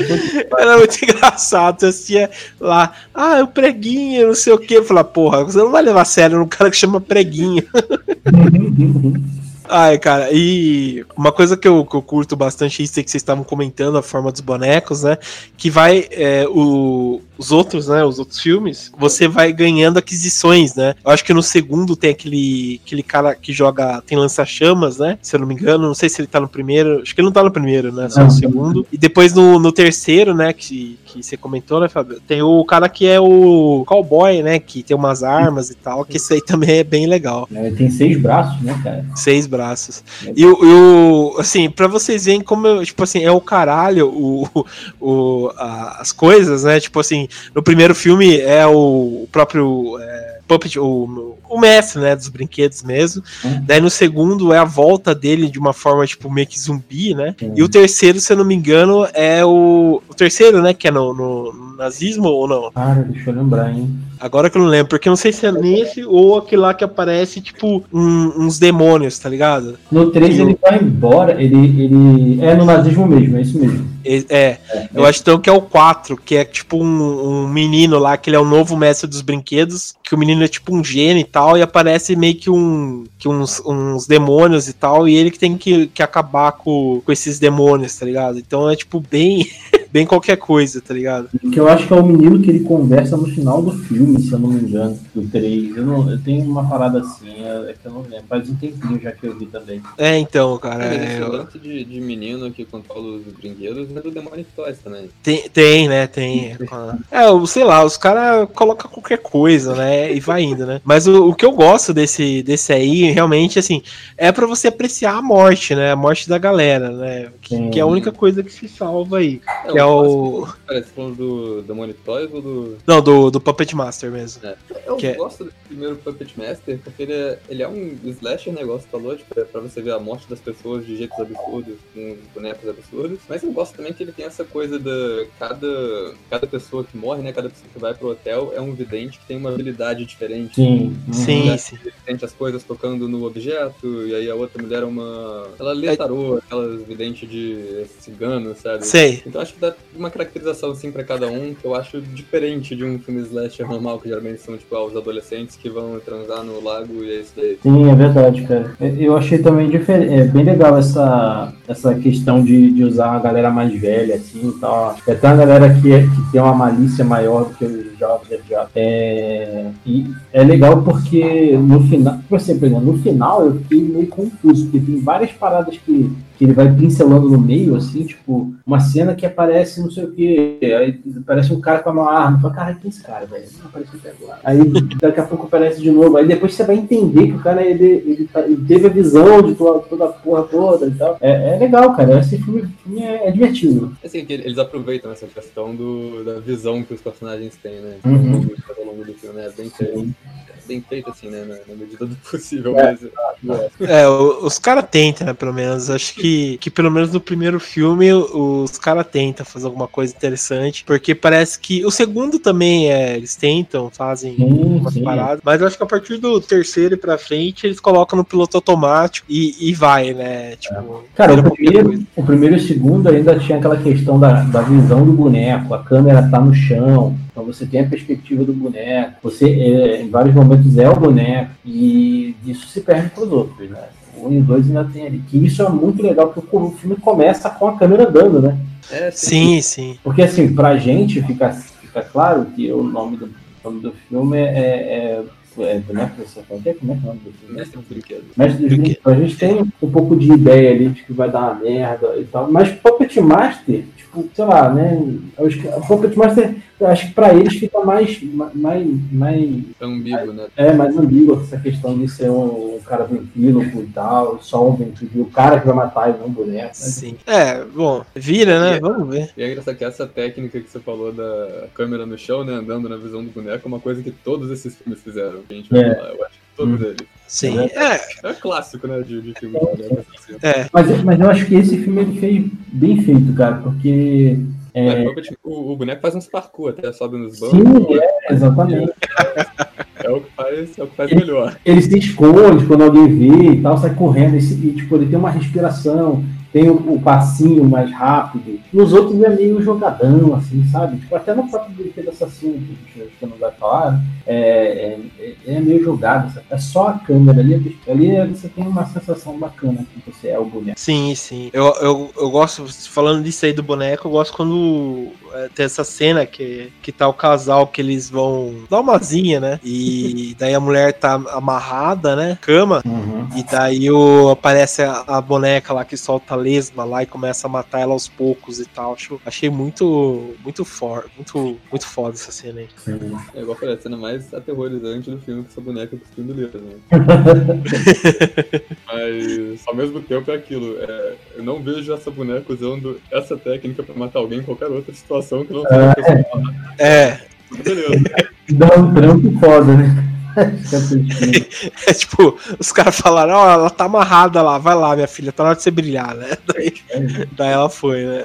Era muito engraçado. Você assistia lá, ah, o preguinho, não sei o que. Eu falava, porra, você não vai levar a sério um cara que chama preguinho. Ai, cara, e uma coisa que eu, que eu curto bastante isso é que vocês estavam comentando, a forma dos bonecos, né? Que vai. É, o, os outros, né? Os outros filmes, você vai ganhando aquisições, né? Eu acho que no segundo tem aquele, aquele cara que joga. Tem lança-chamas, né? Se eu não me engano. Não sei se ele tá no primeiro. Acho que ele não tá no primeiro, né? Só no segundo. E depois no, no terceiro, né? Que, que você comentou, né, Fábio? Tem o cara que é o cowboy, né? Que tem umas armas e tal. Que isso aí também é bem legal. É, tem seis braços, né, cara? Seis braços braços. E o, assim, pra vocês verem como, tipo assim, é o caralho o, o, a, as coisas, né? Tipo assim, no primeiro filme é o, próprio. É, Puppet, o, o mestre, né, dos brinquedos mesmo. Hum. Daí no segundo é a volta dele de uma forma, tipo, meio que zumbi, né? Hum. E o terceiro, se eu não me engano, é o. O terceiro, né, que é no, no nazismo ou não? Cara, deixa eu lembrar, hein? Agora que eu não lembro, porque eu não sei se é nesse ou aquele lá que aparece, tipo, um, uns demônios, tá ligado? No 3 ele vai embora, ele, ele. É no nazismo mesmo, é isso mesmo. É, é, é eu acho então que é o 4, que é tipo um, um, menino lá, que ele é o novo mestre dos brinquedos, que o menino é tipo um gênio e tal, e aparece meio que um que uns, uns demônios e tal, e ele que tem que, que acabar com, com esses demônios, tá ligado? Então é tipo bem bem qualquer coisa, tá ligado? Que eu acho que é o menino que ele conversa no final do filme, se eu não me engano, do 3. Eu, não, eu tenho uma parada assim, é, é que eu não lembro. Faz um tempinho já que eu vi também. É, então, cara. É, é, eu... de, de menino que controla os brinquedos é do Demonic Toys também. Tem, tem né? Tem. é, sei lá, os caras colocam qualquer coisa, né? E vai indo, né? Mas o, o que eu gosto desse, desse aí, realmente, assim, é para você apreciar a morte, né? A morte da galera, né? Que, que é a única coisa que se salva aí. É, que é o. Você falando do Demonic Toys ou do. Não, do, do Puppet Master mesmo. É. Eu que é- gosto é... do primeiro Puppet Master porque ele é, ele é um slasher negócio, falou, tipo, é pra você ver a morte das pessoas de jeitos absurdos, com bonecos absurdos. Mas eu gosto também que ele tem essa coisa da. Cada, cada pessoa que morre, né? Cada pessoa que vai pro hotel é um vidente que tem uma habilidade diferente. Sim, uhum. sim, sim. Ele sente as coisas tocando no objeto, e aí a outra mulher é uma. Ela lê tarô, aquelas videntes de cigano, sabe? Sei. Então acho que dá uma caracterização assim para cada um que eu acho diferente de um filme slasher normal, que geralmente são tipo os adolescentes que vão transar no lago e é isso daí. Sim, é verdade, cara. Eu achei também diferente, é bem legal essa, essa questão de, de usar a galera mais velha, assim e tal. É até uma galera que, é, que tem uma malícia maior do que os jovens já. É, e é legal porque no final, por exemplo, no final eu fiquei meio confuso, porque tem várias paradas que que ele vai pincelando no meio, assim, tipo, uma cena que aparece não sei o que, aí aparece um cara com uma arma, fala, cara, quem é esse cara, velho? Não apareceu até agora. Aí daqui a pouco aparece de novo, aí depois você vai entender que o cara, ele, ele, tá, ele teve a visão de toda, toda a porra toda e tal. É, é legal, cara, esse filme, filme é, é, divertido. Assim, que eles aproveitam essa questão do, da visão que os personagens têm, né? Uhum. Ao longo do filme, né? Bem feito bem feito, assim, né? Na, na medida do possível. É, mas, é. é os caras tentam, né? Pelo menos. Acho que, que pelo menos no primeiro filme os caras tentam fazer alguma coisa interessante. Porque parece que. O segundo também é. Eles tentam, fazem sim, umas sim. paradas. Mas acho que a partir do terceiro e pra frente eles colocam no piloto automático e, e vai, né? Tipo, é. Cara, o primeiro, o primeiro e o segundo ainda tinha aquela questão da, da visão do boneco. A câmera tá no chão. Então você tem a perspectiva do boneco. Você, é, em vários momentos, é o boneco, e isso se perde para os outros, né? O 1 e o 2 ainda tem ali. Que isso é muito legal, porque o filme começa com a câmera andando, né? É, sim, sim. Porque assim, pra gente fica, fica claro que o nome do, nome do filme é, é é, boneco, como é, como é que é o nome do filme? Mestre dos Brinquedos. Mestre dos Brinquedos. A gente tem um pouco de ideia ali de que vai dar uma merda e tal, mas Puppet Master, tipo, sei lá, né? O Puppet Master acho que para eles fica mais. mais, mais ambíguo, né? É, mais ambíguo essa questão de ser um, um cara ventríloco e tal, só um ventríloco, o cara que vai matar e não um boneco. Né? Sim. É, bom, vira, né? É, Vamos ver. E é engraçado que essa técnica que você falou da câmera no chão, né? Andando na visão do boneco, é uma coisa que todos esses filmes fizeram. A gente vai é. falar, eu acho que todos hum. eles. Sim, é. É, clássico, né, de, de filme. É. Mas, mas eu acho que esse filme ele fez bem feito, cara, porque é... O, o, boneco faz uns parkour, até sobe nos bancos. Sim, é, exatamente. é o que faz, é o que faz melhor. Ele se esconde quando alguém vê e tal, sai correndo, e, e, tipo, ele tem uma respiração, tem o, o, passinho mais rápido. Nos outros é meio jogadão, assim, sabe? Tipo, até no próprio brinquedo assassino, que a não vai falar, é, é, é, meio jogado. Sabe? É só a câmera ali, ali você tem uma sensação bacana que você é o boneco. Sim, sim. Eu, eu, eu gosto, falando disso aí do boneco, eu gosto quando é, tem essa cena que, que tá o casal que eles vão dar uma zinha, né? E daí a mulher tá amarrada, né? Cama. Uhum. E daí o, aparece a, a boneca lá que solta lesma lá e começa a matar ela aos poucos e tal. Acho, achei muito, muito forte, muito, muito foda essa cena aí. É igual a cena mais aterrorizante do filme que essa boneca cuspindo letra, né? Mas ao mesmo tempo é aquilo. É, eu não vejo essa boneca usando essa técnica pra matar alguém em qualquer outra situação que não seja é. É. Beleza. Dá um trampo foda, né? É tipo, os caras falaram, ó, oh, ela tá amarrada lá, vai lá, minha filha, tá na hora de você brilhar, né? Daí, daí ela foi, né?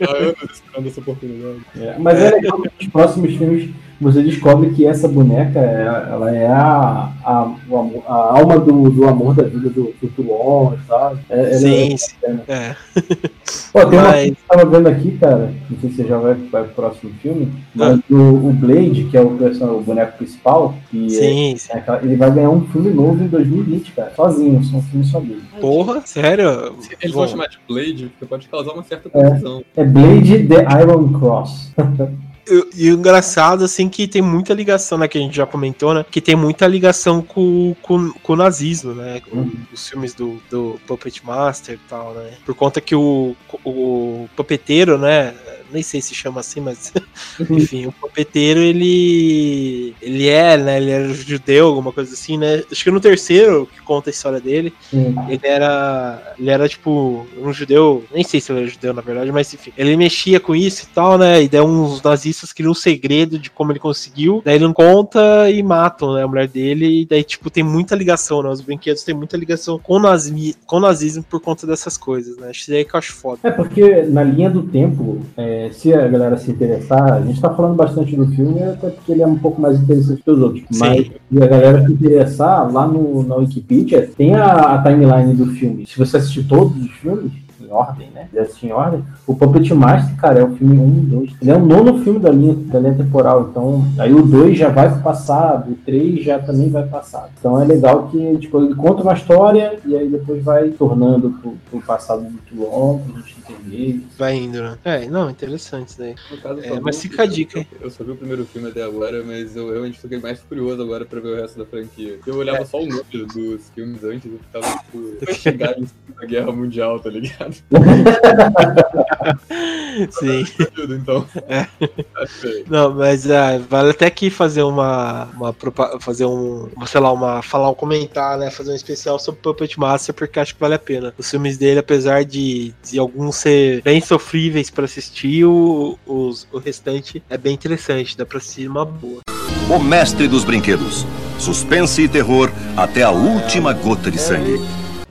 Ah, eu tô esperando essa oportunidade. É, mas é legal que nos próximos filmes você descobre que essa boneca ela é a, a, a alma do, do amor da vida do, do Tuon, sabe? É, sim, é, sim. É. Pô, tem mas... uma coisa que eu tava vendo aqui, cara, não sei se você já vai, vai pro próximo filme, mas ah. o, o Blade, que é o, o boneco principal, que sim, é, sim. É, ele vai ganhar um filme novo em 2020, cara, sozinho, são um filme só dele. Porra, sério? Eles vão chamar de Blade, porque pode causar uma certa confusão. É, é Blade The Iron Cross. E o engraçado, assim, que tem muita ligação, né? Que a gente já comentou, né? Que tem muita ligação com, com, com o nazismo, né? Com uhum. os filmes do, do Puppet Master e tal, né? Por conta que o, o pupeteiro, né? Nem sei se chama assim, mas enfim, o pupeteiro ele ele é, né, ele era judeu, alguma coisa assim, né? Acho que no terceiro que conta a história dele, ele era ele era tipo um judeu, nem sei se ele era judeu na verdade, mas enfim, ele mexia com isso e tal, né? E daí uns nazistas criam um segredo de como ele conseguiu, daí ele não conta e matam, né, a mulher dele, e daí tipo tem muita ligação, né? Os brinquedos têm muita ligação com o nazismo, com o nazismo por conta dessas coisas, né? Acho que que eu acho foda. É porque na linha do tempo, é, se a galera se interessar, a gente está falando bastante do filme, até porque ele é um pouco mais interessante que os outros. Sim. Mas se a galera se interessar, lá no, na Wikipedia tem a, a timeline do filme. Se você assistir todos os filmes, em ordem, né? Assistir em ordem, o Puppet Master, cara, é o filme 1, 2. Ele é o nono filme da linha, da linha temporal. Então, aí o 2 já vai pro passado, o 3 já também vai passado. Então é legal que tipo, ele conta uma história e aí depois vai tornando pro, pro passado muito longo, Vai indo, né? É, não, interessante isso daí. Caso, é, mas fica a dica, hein? Eu só vi o primeiro filme até agora, mas eu realmente fiquei mais curioso agora pra ver o resto da franquia. Eu olhava é. só o número dos filmes antes e ficava, tipo, chegar em Guerra Mundial, tá ligado? Sim. então. É. Não, mas é, vale até aqui fazer uma, uma fazer um, sei lá, uma falar um comentário, né, fazer um especial sobre Puppet Master porque acho que vale a pena. Os filmes dele, apesar de, de alguns ser bem sofríveis para assistir, o, o restante é bem interessante, dá para assistir uma boa. O mestre dos brinquedos. Suspense e terror até a última gota de sangue.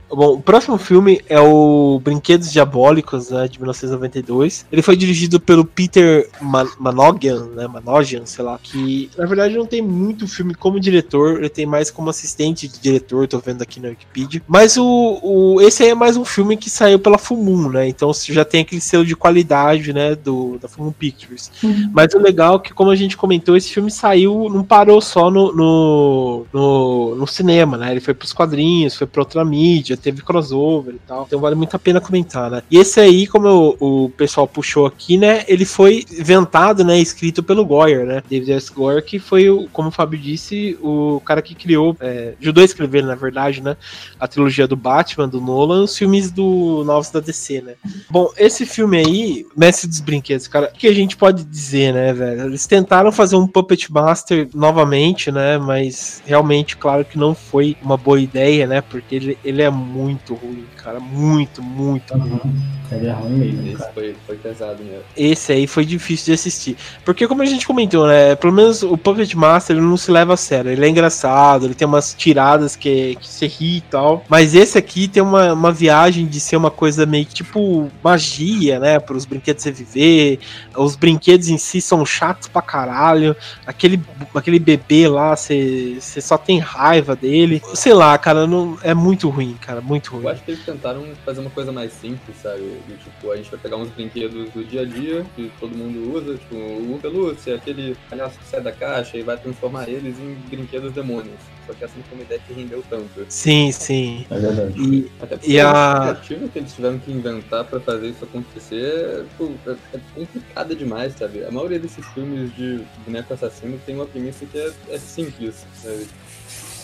Bom, o próximo filme é o Brinquedos Diabólicos, né, de 1992. Ele foi dirigido pelo Peter Man Manogian, né, Manogian, sei lá, que na verdade não tem muito filme como diretor, ele tem mais como assistente de diretor, tô vendo aqui na Wikipedia. Mas o, o esse aí é mais um filme que saiu pela Fumum, né, então já tem aquele selo de qualidade, né, do, da Fumum Pictures. Uhum. Mas o legal é que, como a gente comentou, esse filme saiu, não parou só no, no, no, no cinema, né, ele foi pros quadrinhos, foi pra outra mídia, teve crossover e tal. Então vale muito a pena comentar, né? E esse aí, como o pessoal puxou aqui, né? Ele foi inventado, né? Escrito pelo Goyer, né? David S. Goyer, que foi, o, como o Fábio disse, o cara que criou, é, ajudou a escrever, na verdade, né? A trilogia do Batman, do Nolan, os filmes do novos da DC, né? Bom, esse filme aí, Mestre dos Brinquedos, cara, o que a gente pode dizer, né, velho? Eles tentaram fazer um Puppet Master novamente, né? Mas realmente, claro que não foi uma boa ideia, né? Porque ele, ele é muito ruim, cara. Muito, muito ruim. Uhum. Ele é ruim mesmo, Esse cara. foi, foi pesado mesmo. Esse aí foi difícil de assistir. Porque, como a gente comentou, né? Pelo menos o Puppet Master ele não se leva a sério. Ele é engraçado, ele tem umas tiradas que, que você ri e tal. Mas esse aqui tem uma, uma viagem de ser uma coisa meio que tipo magia, né? Para os brinquedos reviver. Os brinquedos em si são chatos pra caralho. Aquele, aquele bebê lá, você você só tem raiva dele. Sei lá, cara, não, é muito ruim, cara. Muito ruim. Eu acho que eles tentaram fazer uma coisa mais simples, sabe? Do tipo, a gente vai pegar uns brinquedos do dia a dia, que todo mundo usa, tipo, o Pelúcia, aquele palhaço que sai da caixa e vai transformar eles em brinquedos demônios. Só que essa não foi uma ideia que rendeu tanto. Sim, sim. É verdade. E, Até porque E a- a expectativa que eles tiveram que inventar pra fazer isso acontecer é, pô, é- é complicada demais, sabe? A maioria desses filmes de boneco assassino tem uma premissa que é, é simples, sabe?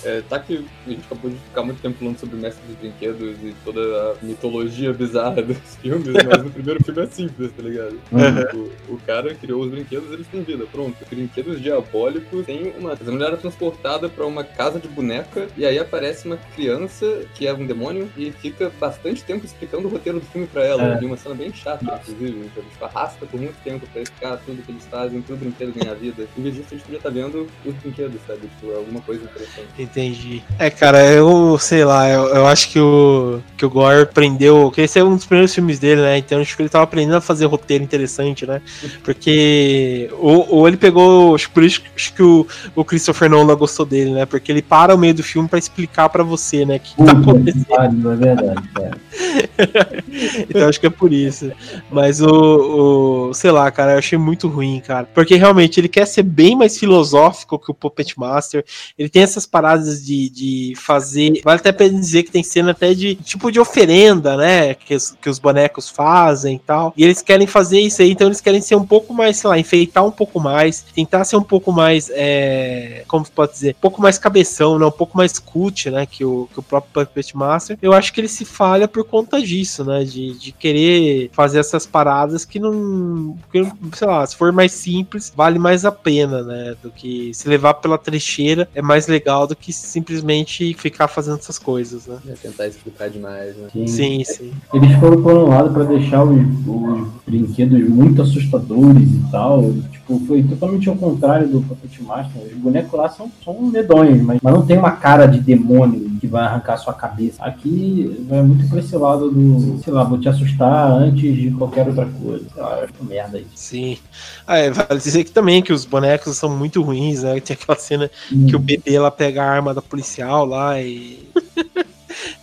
É, tá que a gente acabou de ficar muito tempo falando sobre o Mestre dos Brinquedos e toda a mitologia bizarra dos filmes, mas no primeiro filme é simples, tá ligado? Uhum. O, o cara criou os brinquedos, eles têm vida, pronto. Brinquedos diabólicos tem uma. A mulher é transportada pra uma casa de boneca e aí aparece uma criança que é um demônio e fica bastante tempo explicando o roteiro do filme pra ela. É. E uma cena bem chata, inclusive. Então, tipo, arrasta por muito tempo pra explicar tudo que eles fazem, tudo brinquedo ganhar vida. Em vez disso, a gente podia estar vendo os brinquedos, sabe? Tipo, alguma coisa interessante. Entendi. É, cara, eu sei lá, eu, eu acho que o, que o Gore aprendeu. Que esse é um dos primeiros filmes dele, né? Então acho que ele tava aprendendo a fazer roteiro interessante, né? Porque. Ou, ou ele pegou. Acho que por isso que- acho que o, o Christopher Nolan gostou dele, né? Porque ele para o meio do filme pra explicar pra você, né? O que, que tá acontecendo. é verdade, cara. Então acho que é por isso. Mas o, o- Sei lá, cara, eu achei muito ruim, cara. Porque realmente ele quer ser bem mais filosófico que o Puppet Master. Ele tem essas paradas de, de fazer. Vale até a pena dizer que tem cena até de tipo de oferenda, né? Que os, que os bonecos fazem e tal. E eles querem fazer isso aí, então eles querem ser um pouco mais, sei lá, enfeitar um pouco mais, tentar ser um pouco mais. É, como se pode dizer? Um pouco mais cabeção, né? Um pouco mais cult, né? Que o, que o próprio Puppet Master. Eu acho que ele se falha por conta disso, né? De, de querer fazer essas paradas que não. Que, sei lá, se for mais simples, vale mais a pena, né? Do que se levar pela trecheira é mais legal do que simplesmente ficar fazendo essas coisas, né? É tentar explicar demais, né? Sim. Sim, sim. Eles foram por um lado pra deixar os, os brinquedos muito assustadores e tal. Tipo, foi totalmente ao contrário do Puppet Master. Os bonecos lá são, são medonhos, mas, mas não tem uma cara de demônio que vai arrancar sua cabeça. Aqui vai muito pra esse lado do, sei lá, vou te assustar antes de qualquer outra coisa. Sei lá, eu acho merda isso. Sim. Ah, é, vale dizer que também que os bonecos são muito ruins, né? Tem aquela cena que o bebê lá pega a arma da policial lá e.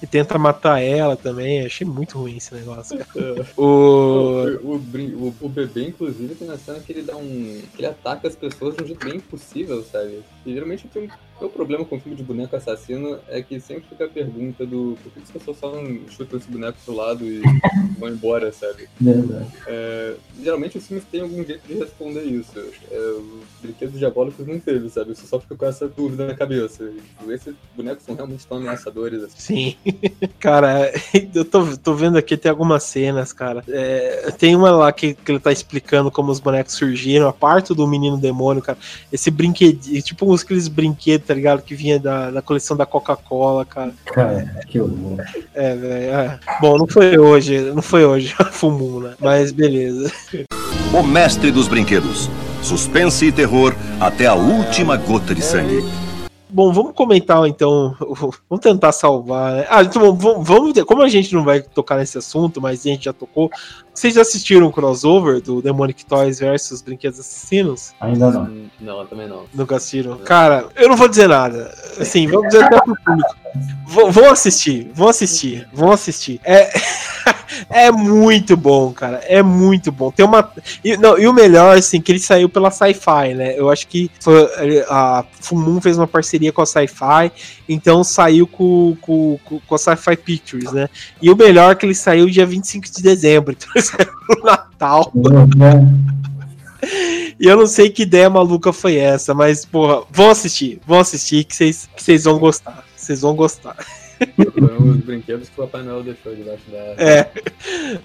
e tenta matar ela também. Achei muito ruim esse negócio. cara. O. O, o- o bebê, inclusive, tem na cena que ele dá um. que ele ataca as pessoas de um jeito bem impossível, sabe? E geralmente o filme- meu problema com o filme de boneco assassino é que sempre fica a pergunta do por que as pessoas só não chutam esse boneco pro lado e vão embora, sabe? É, geralmente os filmes têm algum jeito de responder isso. É, os brinquedos diabólicos não teve, sabe? Você só fica com essa dúvida na cabeça. Tipo, esses bonecos são realmente tão ameaçadores assim. Sim. Cara, eu tô, tô vendo aqui, tem algumas cenas, cara. É, tem uma lá que, que ele tá explicando como os bonecos surgiram, a parte do menino demônio, cara. Esse brinquedinho, tipo uns aqueles brinquedos, tá ligado? Que vinha da, da coleção da Coca-Cola, cara. Cara, que horror. É, velho. é. Bom, não foi hoje, não foi hoje, Fumum, né? Mas beleza. O mestre dos brinquedos. Suspense e terror até a última gota de sangue. Bom, vamos comentar então. Vamos tentar salvar. Né? Ah, então vamos, vamos. Como a gente não vai tocar nesse assunto, mas a gente já tocou. Vocês já assistiram o crossover do Demonic Toys versus Brinquedos Assassinos? Ainda não. Hum, Não, também não. Nunca assistiram? Cara, eu não vou dizer nada. Assim, vamos dizer até pro público. Vão assistir, vão assistir, vão assistir. É, é muito bom, cara. É muito bom. Tem uma. E, não, e o melhor, assim, que ele saiu pela Sci-Fi, né? Eu acho que foi, a Fumum fez uma parceria com a Sci-Fi, então saiu com, com, com, a Sci-Fi Pictures, né? E o melhor é que ele saiu dia 25 de dezembro, então ele saiu no Natal. E eu não sei que ideia maluca foi essa, mas, porra, vão assistir, vão assistir que vocês vão gostar. Vocês vão gostar. Foram os brinquedos que o Papai Noel deixou debaixo da. É.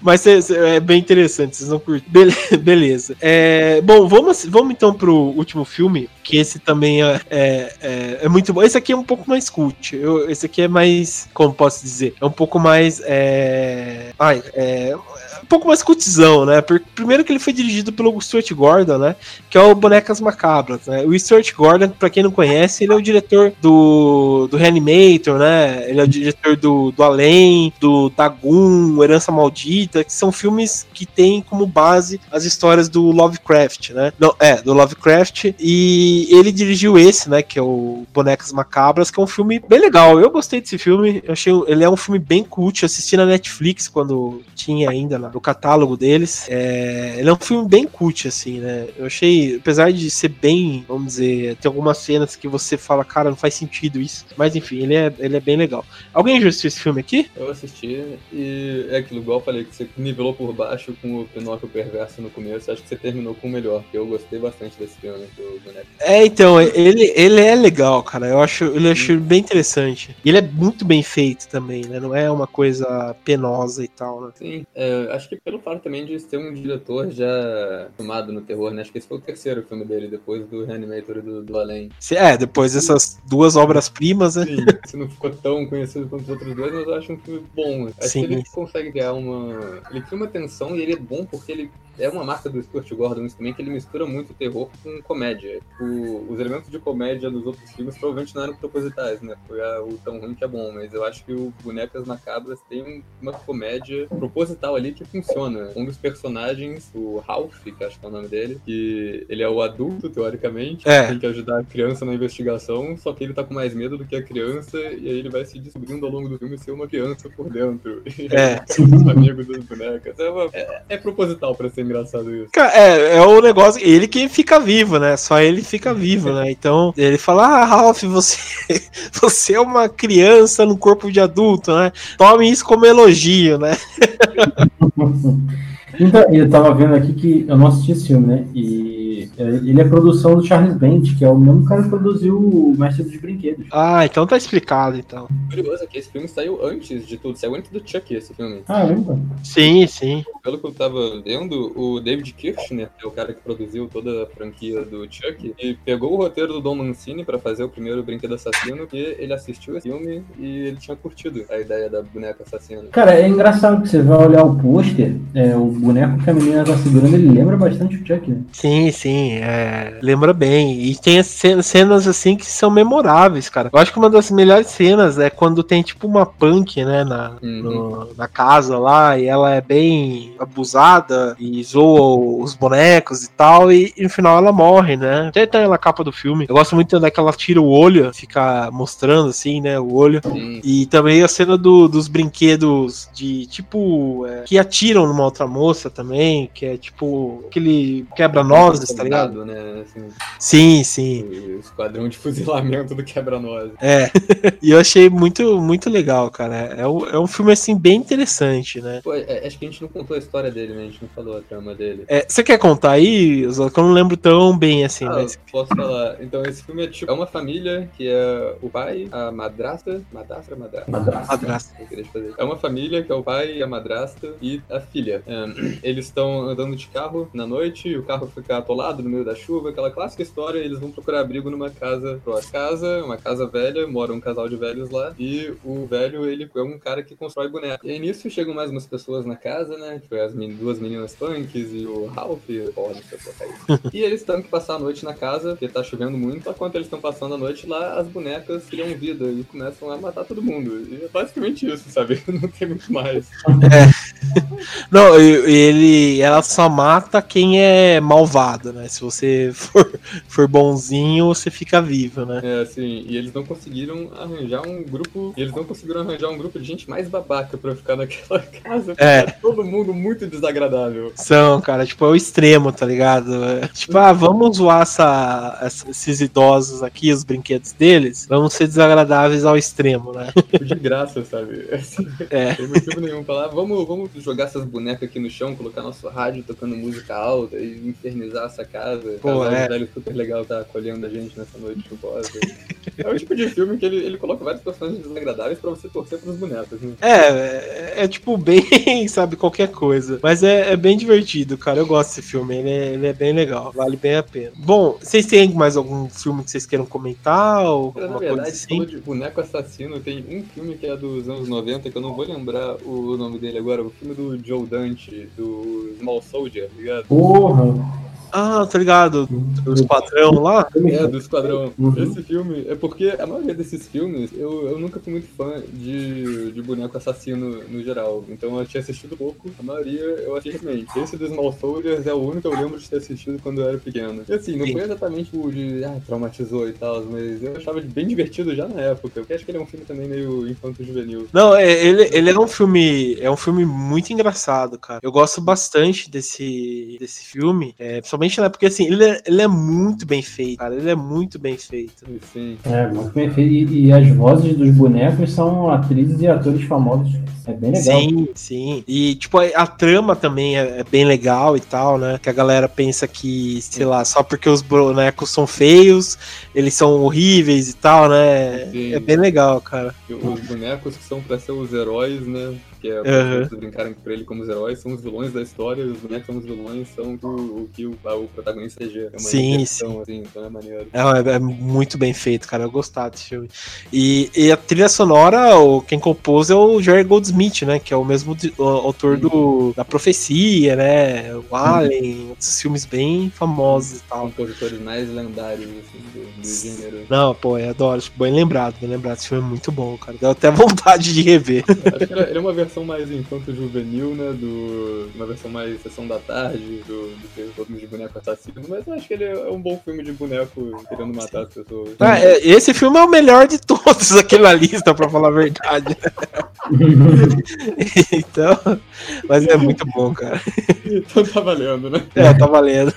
Mas é, é bem interessante, vocês vão curtir. Beleza. É, bom, vamos, vamos então pro último filme, que esse também é, é, é, é muito bom. Esse aqui é um pouco mais cult. Eu, esse aqui é mais, como posso dizer, é um pouco mais. É, ai, é, um pouco mais cultizão, né? Primeiro que ele foi dirigido pelo Stuart Gordon, né? Que é o Bonecas Macabras, né? O Stuart Gordon, pra quem não conhece, ele é o diretor do, do Reanimator, né? Ele é o diretor do, do Além, do Dagoon, Herança Maldita, que são filmes que têm como base as histórias do Lovecraft, né? Não, é, do Lovecraft. E ele dirigiu esse, né? Que é o Bonecas Macabras, que é um filme bem legal. Eu gostei desse filme. Achei ele é um filme bem cult. Eu assisti na Netflix quando tinha ainda na, no catálogo deles. É, ele é um filme bem cult, assim, né? Eu achei, apesar de ser bem, vamos dizer, tem algumas cenas que você fala, cara, não faz sentido isso. Mas enfim, ele é, ele é bem legal. Alguém já assistiu esse filme aqui? Eu assisti e é aquilo, igual eu falei, que você nivelou por baixo com o Pinóquio Perverso no começo. Acho que você terminou com o melhor, que eu gostei bastante desse filme do boneco. É, então, ele, ele é legal, cara. Eu acho ele acho bem interessante. E ele é muito bem feito também, né? Não é uma coisa penosa e tal, né? Sim, é, acho que pelo fato também de ser um diretor já formado no terror, né? Acho que esse foi o terceiro filme dele, depois do Reanimator e do, do Além. É, depois dessas duas obras-primas, né? Sim, se não ficou tão conhecido quanto os outros dois, mas eu acho um filme bom. Acho Sim. que ele consegue criar uma. Ele cria uma tensão e ele é bom porque ele é uma marca do Stuart Gordon isso também, que ele mistura muito terror com comédia. O, os elementos de comédia dos outros filmes provavelmente não eram propositais, né? Foi a, o tão ruim que é bom, mas eu acho que o Bonecas Macabras tem uma comédia proposital ali que funciona. Um dos personagens, o Ralph, que acho que é o nome dele, que ele é o adulto, teoricamente, é. tem que ajudar a criança na investigação, só que ele tá com mais medo do que a criança, e aí ele vai se descobrindo ao longo do filme ser uma criança por dentro. É. Os amigos das bonecas. É, uma, é, é proposital pra ser engraçado isso. É, é o negócio, ele que fica vivo, né? Só ele fica vivo, né? Então, ele fala: Ah, Ralph, você, você é uma criança no corpo de adulto, né? Tome isso como elogio, né? então, eu tava vendo aqui que eu não assisti esse filme, né? E é, ele é produção do Charles Bent, que é o mesmo cara que produziu o Mestre dos Brinquedos. Ah, então tá explicado, então. Curioso é que esse filme saiu antes de tudo, saiu antes do Chuck, esse filme. Ah, lembra? Sim, sim. Pelo que eu tava vendo, o David Kirchner, que é o cara que produziu toda a franquia do Chuck, e pegou o roteiro do Don Mancini pra fazer o primeiro Brinquedo Assassino, e ele assistiu esse filme e ele tinha curtido a ideia da boneca assassina. Cara, é engraçado que você vai olhar o pôster, é, o boneco que a menina tá segurando, ele lembra bastante o Chuck, né? Sim, sim. É, lembra bem. E tem cenas assim que são memoráveis, cara. Eu acho que uma das melhores cenas é quando tem tipo uma punk, né, na, uhum. no, na casa lá, e ela é bem abusada e zoa os bonecos e tal, e, e no final ela morre, né? Até tá na capa do filme. Eu gosto muito daquela tira o olho, fica mostrando assim, né, o olho. Sim. E também a cena do, dos brinquedos de tipo é, que atiram numa outra moça também, que é tipo aquele quebra-nozes, tá ligado? Né? Assim, sim, sim. O esquadrão de fuzilamento do quebra-nós. É. e eu achei muito, muito legal, cara. É um, é um filme, assim, bem interessante, né? Pô, é, acho que a gente não contou a história dele, né? A gente não falou a trama dele. É, você quer contar aí, eu não lembro tão bem, assim, ah, mas... Posso falar. Então, esse filme é tipo... É uma família que é o pai, a madrasta... Madrasta? Madrasta. Madrasta. madrasta. É uma família que é o pai, a madrasta e a filha. Um, eles estão andando de carro na noite e o carro fica atolado no meio da chuva, aquela clássica história, eles vão procurar abrigo numa casa próxima. Casa, uma casa velha, mora um casal de velhos lá, e o velho, ele é um cara que constrói boneco. E aí nisso chegam mais umas pessoas na casa, né, que foi as duas meninas punks e o Ralph, porra, E eles têm que passar a noite na casa, porque tá chovendo muito, enquanto eles estão passando a noite lá, as bonecas criam vida e começam a matar todo mundo. E é basicamente isso, sabe? Não tem muito mais. É. Não, ele, ela só mata quem é malvado, né? Se você for, for bonzinho, você fica vivo, né? É, assim, e eles não conseguiram arranjar um grupo. eles não conseguiram arranjar um grupo de gente mais babaca pra ficar naquela casa. É. todo mundo muito desagradável. São, cara, tipo, é o extremo, tá ligado? É, tipo, ah, vamos zoar essa, essa, esses idosos aqui, os brinquedos deles, vamos ser desagradáveis ao extremo, né? De graça, sabe? É. Tem motivo nenhum pra lá, vamos, vamos jogar essas bonecas aqui no chão, colocar nosso rádio tocando música alta e infernizar essa casa. Pô, Casal é. velho super legal tá acolhendo a gente nessa noite chuvosa. é o tipo de filme que ele, ele coloca vários personagens desagradáveis pra você torcer pros bonecos, né? É, é, é tipo bem, sabe, qualquer coisa. Mas é, é bem divertido, cara. Eu gosto desse filme. Ele é, ele é bem legal. Vale bem a pena. Bom, vocês têm mais algum filme que vocês queiram comentar? Ou Cara, na alguma coisa verdade, assim? de boneco assassino, tem um filme que é dos anos 90, que eu não vou lembrar o nome dele agora, o filme do Joe Dante, do Small Soldier, tá ligado? Porra! Ah, tá ligado? Os padrão lá? É, do Esquadrão. Uhum. Esse filme, é porque a maioria desses filmes, eu, eu nunca fui muito fã de, de boneco assassino no geral. Então eu tinha assistido pouco, a maioria eu achei recente. Esse do Small Soldiers é o único que eu lembro de ter assistido quando eu era pequeno. E assim, não Sim. foi exatamente o de, ah, traumatizou e tal, mas eu achava bem divertido já na época. Porque acho que ele é um filme também meio infanto-juvenil. Não, é, ele, ele é um filme. É um filme muito engraçado, cara. Eu gosto bastante desse, desse filme. É, principalmente na porque assim, ele é, ele é muito bem feito, cara. Ele é muito bem feito. É, muito bem feito. E, e as vozes dos bonecos são atrizes e atores famosos. É bem legal. Sim, sim. E, tipo, a, a trama também é, é bem legal e tal, né? Que a galera pensa que, sei lá, só porque os bonecos são feios, eles são horríveis e tal, né? Sim. É bem legal, cara. E Os bonecos que são pra ser os heróis, né? Que é pra eles brincarem por ele como os heróis, são os vilões da história, os bonecos são os vilões, são o, o que o, o protagonista. É uma Sim, inversão, assim, então é maneiro. É, é muito bem feito, cara. Eu gostava desse filme. E, e a trilha sonora, o, quem compôs é o Jerry Goldsmith, né? Que é o mesmo o autor do, da Profecia, né? O Alien, outros filmes bem famosos e tal. Compositores mais lendários, assim, do, do gênero. Não, pô, eu adoro. Bem lembrado, bem lembrado. Esse filme é muito bom, cara. Deu até vontade de rever. Acho que é- é uma versão mais infanto-juvenil, né? Do, uma versão mais sessão da tarde, do, do os outros de boneco assassino, mas eu acho que ele é um bom filme de boneco querendo matar as pessoas. Ah, é, esse filme é o melhor de todos aqui na lista, pra falar a verdade. então, mas é muito bom, cara. Então tá valendo, né? É, tá valendo.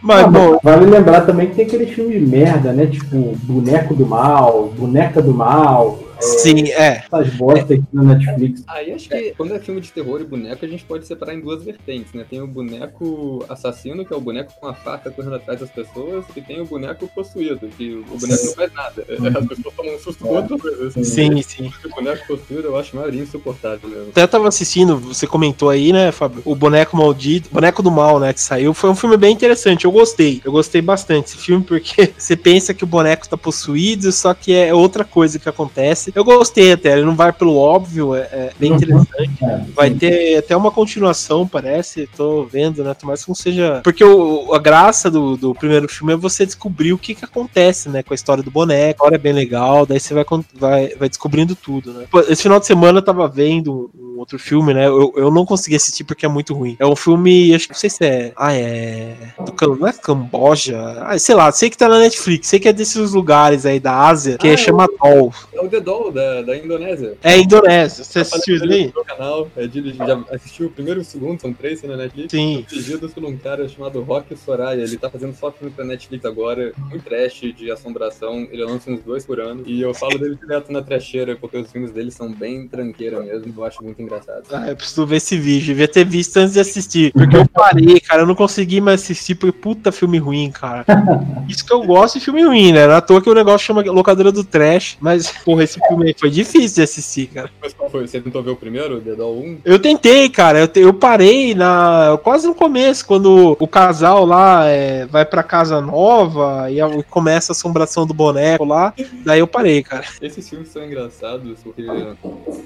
Mas, Ah, bom, Vale lembrar também que tem aquele filme de merda, né? Tipo, Boneco do Mal, Boneca do Mal, sim, é. essas bosta aqui na Netflix. Aí acho que quando é filme de terror e boneco, a gente pode separar em duas vertentes, né? Tem o boneco assassino, que é o boneco com a faca correndo atrás das pessoas, e tem o boneco possuído, que o boneco não faz nada. As pessoas tomam um susto com outra coisa. Assim. Sim, sim. O boneco possuído eu acho maioria insuportável mesmo. Até tava assistindo, você comentou aí, né, Fábio? O Boneco Maldito, Boneco do Mal, né, que saiu. Foi um filme bem interessante. Eu gostei. Eu gostei bastante desse filme porque você pensa que o boneco tá possuído, só que é outra coisa que acontece. Eu gostei até. Ele não vai pelo óbvio, é, é bem interessante. É, Vai ter até uma continuação, parece. Tô vendo, né? Tomara que não seja. Porque o, a graça do, do primeiro filme é você descobrir o que, que acontece, né? Com a história do boneco. A história é bem legal, daí você vai, vai, vai descobrindo tudo, né? Esse final de semana eu tava vendo um outro filme, né? Eu, eu não consegui assistir porque é muito ruim. É um filme, acho que não sei se é. Ah, é. Do, não é Camboja? Ah, sei lá, sei que tá na Netflix, sei que é desses lugares aí da Ásia, que Ah, é chama Doll. É o The Doll da, da Indonésia. É Indonésia. Você assistiu isso no canal, é de, já assistiu o primeiro e o segundo, são três na Netflix. Sim. Dirigidos por um cara chamado Rock Soraya. Ele tá fazendo só filme pra Netflix agora, muito trash de assombração. Ele lança uns dois por ano. E eu falo dele direto na trecheira, porque os filmes dele são bem tranqueira mesmo. Eu acho muito engraçado. Ah, eu preciso ver esse vídeo. Devia ter visto antes de assistir. Porque eu parei, cara. Eu não consegui mais assistir porque puta filme ruim, cara. Isso que eu gosto de filme ruim, né? Não é toa que o negócio chama locadora do trash. Mas, porra, esse filme foi difícil de assistir, cara. Mas qual foi? Você tentou ver o primeiro, o The Doll 1? Eu tentei, cara. Eu, te- eu parei na quase no começo, quando o casal lá é, vai pra casa nova e começa a assombração do boneco lá. Daí eu parei, cara. Esses filmes são engraçados porque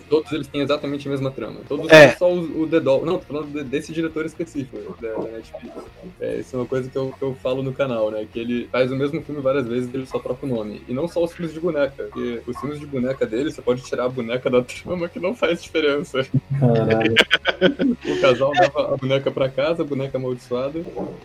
todos eles têm exatamente a mesma trama. Todos É. só o, o The Doll. Não, tô falando de- desse diretor específico da, da Netflix. É, isso é uma coisa que eu, que eu falo no canal, né? Que ele faz o mesmo filme várias vezes ele só troca o nome. E não só os filmes de boneca. Porque os filmes de boneca dele, você pode tirar a boneca da trama que não faz diferença. Caralho. O casal leva a boneca pra casa, a boneca amaldiçoada,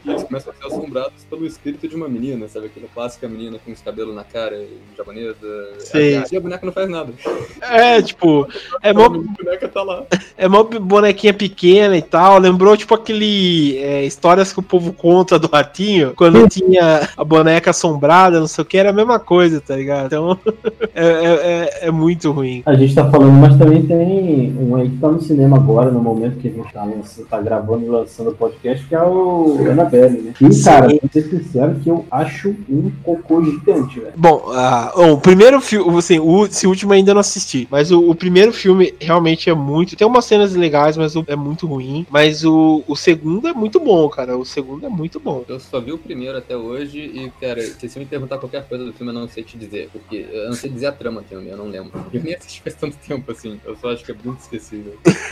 e eles começam a ser assombrados pelo espírito de uma menina, sabe? Aquela clássica menina com os cabelos na cara, japonesa. Sei. E a boneca não faz nada. É, tipo, é A mó boneca tá lá. É uma bonequinha pequena e tal. Lembrou, tipo, aquele é, histórias que o povo conta do ratinho, quando tinha a boneca assombrada, não sei o que, era a mesma coisa, tá ligado? Então, é, é- é- é muito ruim. A gente tá falando, mas também tem um aí muito tá no cinema agora, no momento que a gente tá, lançando, tá gravando e lançando o podcast, que é o Annabelle, né? E, cara, pra ser sincero, que eu acho um cocô gigante, velho. Bom, ah, bom, o primeiro filme, assim, o, esse último ainda não assisti, mas o, o primeiro filme realmente é muito. Tem umas cenas legais, mas o- é muito ruim. Mas o, o segundo é muito bom, cara. O segundo é muito bom. Eu só vi o primeiro até hoje e, cara, se você me perguntar qualquer coisa do filme, eu não sei te dizer. Porque eu não sei dizer a trama do filme, eu não lembro. Eu nem assisti faz tanto tempo assim. Eu só acho que é muito esquecível.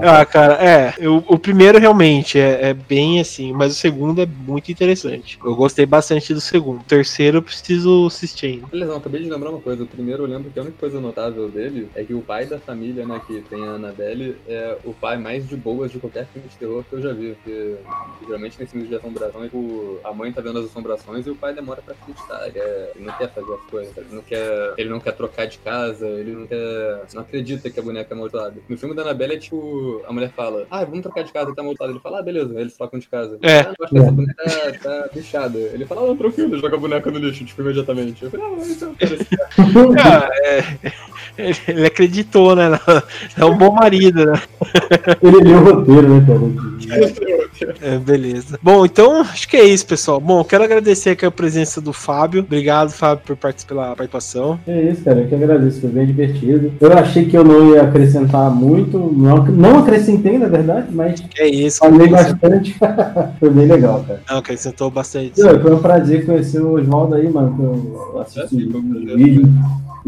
Ah, cara, é. O, o primeiro realmente é, é bem assim, mas o segundo é muito interessante. Eu gostei bastante do segundo. O terceiro eu preciso assistir ainda. Beleza, não, acabei de lembrar uma coisa. O primeiro eu lembro que a única coisa notável dele é que o pai da família, né, que tem a Annabelle, é o pai mais de boas de qualquer filme de terror que eu já vi. Porque geralmente nesse filme de assombrações, o- a mãe tá vendo as assombrações e o pai demora pra acreditar. Ele, é- ele não quer fazer as coisas, ele não quer, ele não quer trocar de casa, ele não quer. não acredita que a boneca é amaldiçoada. No filme da Annabelle é tipo, a mulher fala, ah, vamos trocar de casa, tá amaldiçoada. Ele fala, ah, beleza, eles trocam de casa. É. Ah, eu acho que essa boneca tá, tá bichada. Ele fala, ah, tranquilo, joga a boneca no lixo, tipo, imediatamente. Eu falei, ah, mas então, pera, Ah, é, ele, ele acreditou, né? É um bom marido, né? Ele leu o roteiro, né, cara? É, beleza. Bom, então acho que é isso, pessoal. Bom, quero agradecer aqui a presença do Fábio. Obrigado, Fábio, por participar pela participação. É isso, cara, eu que agradeço, foi bem divertido. Eu achei que eu não ia acrescentar muito, não, não acrescentei, na verdade, mas É isso. falei bastante. foi bem legal, cara. Não, acrescentou bastante. Não, foi um prazer conhecer o Oswaldo aí, mano. que Eu assisti É, foi um vídeos,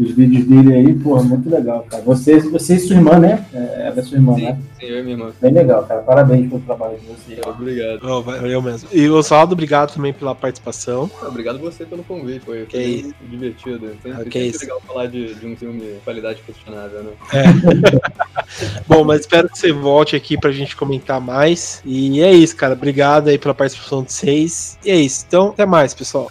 os vídeos dele aí, pô, muito legal, cara. Você, você e sua irmã, né? É, é da sua irmã, né? Sim, sim, eu e minha irmã. Bem legal, cara. Parabéns pelo trabalho de vocês. Obrigado. Oh, valeu mesmo. E Oswaldo, obrigado também pela participação. Obrigado você pelo convite, foi, Que foi divertido. Sempre, Ah, que sempre isso. legal falar de, de um filme de qualidade questionável, né? Bom, mas espero que você volte aqui pra gente comentar mais. E é isso, cara. Obrigado aí pela participação de vocês. E é isso. Então, até mais, pessoal.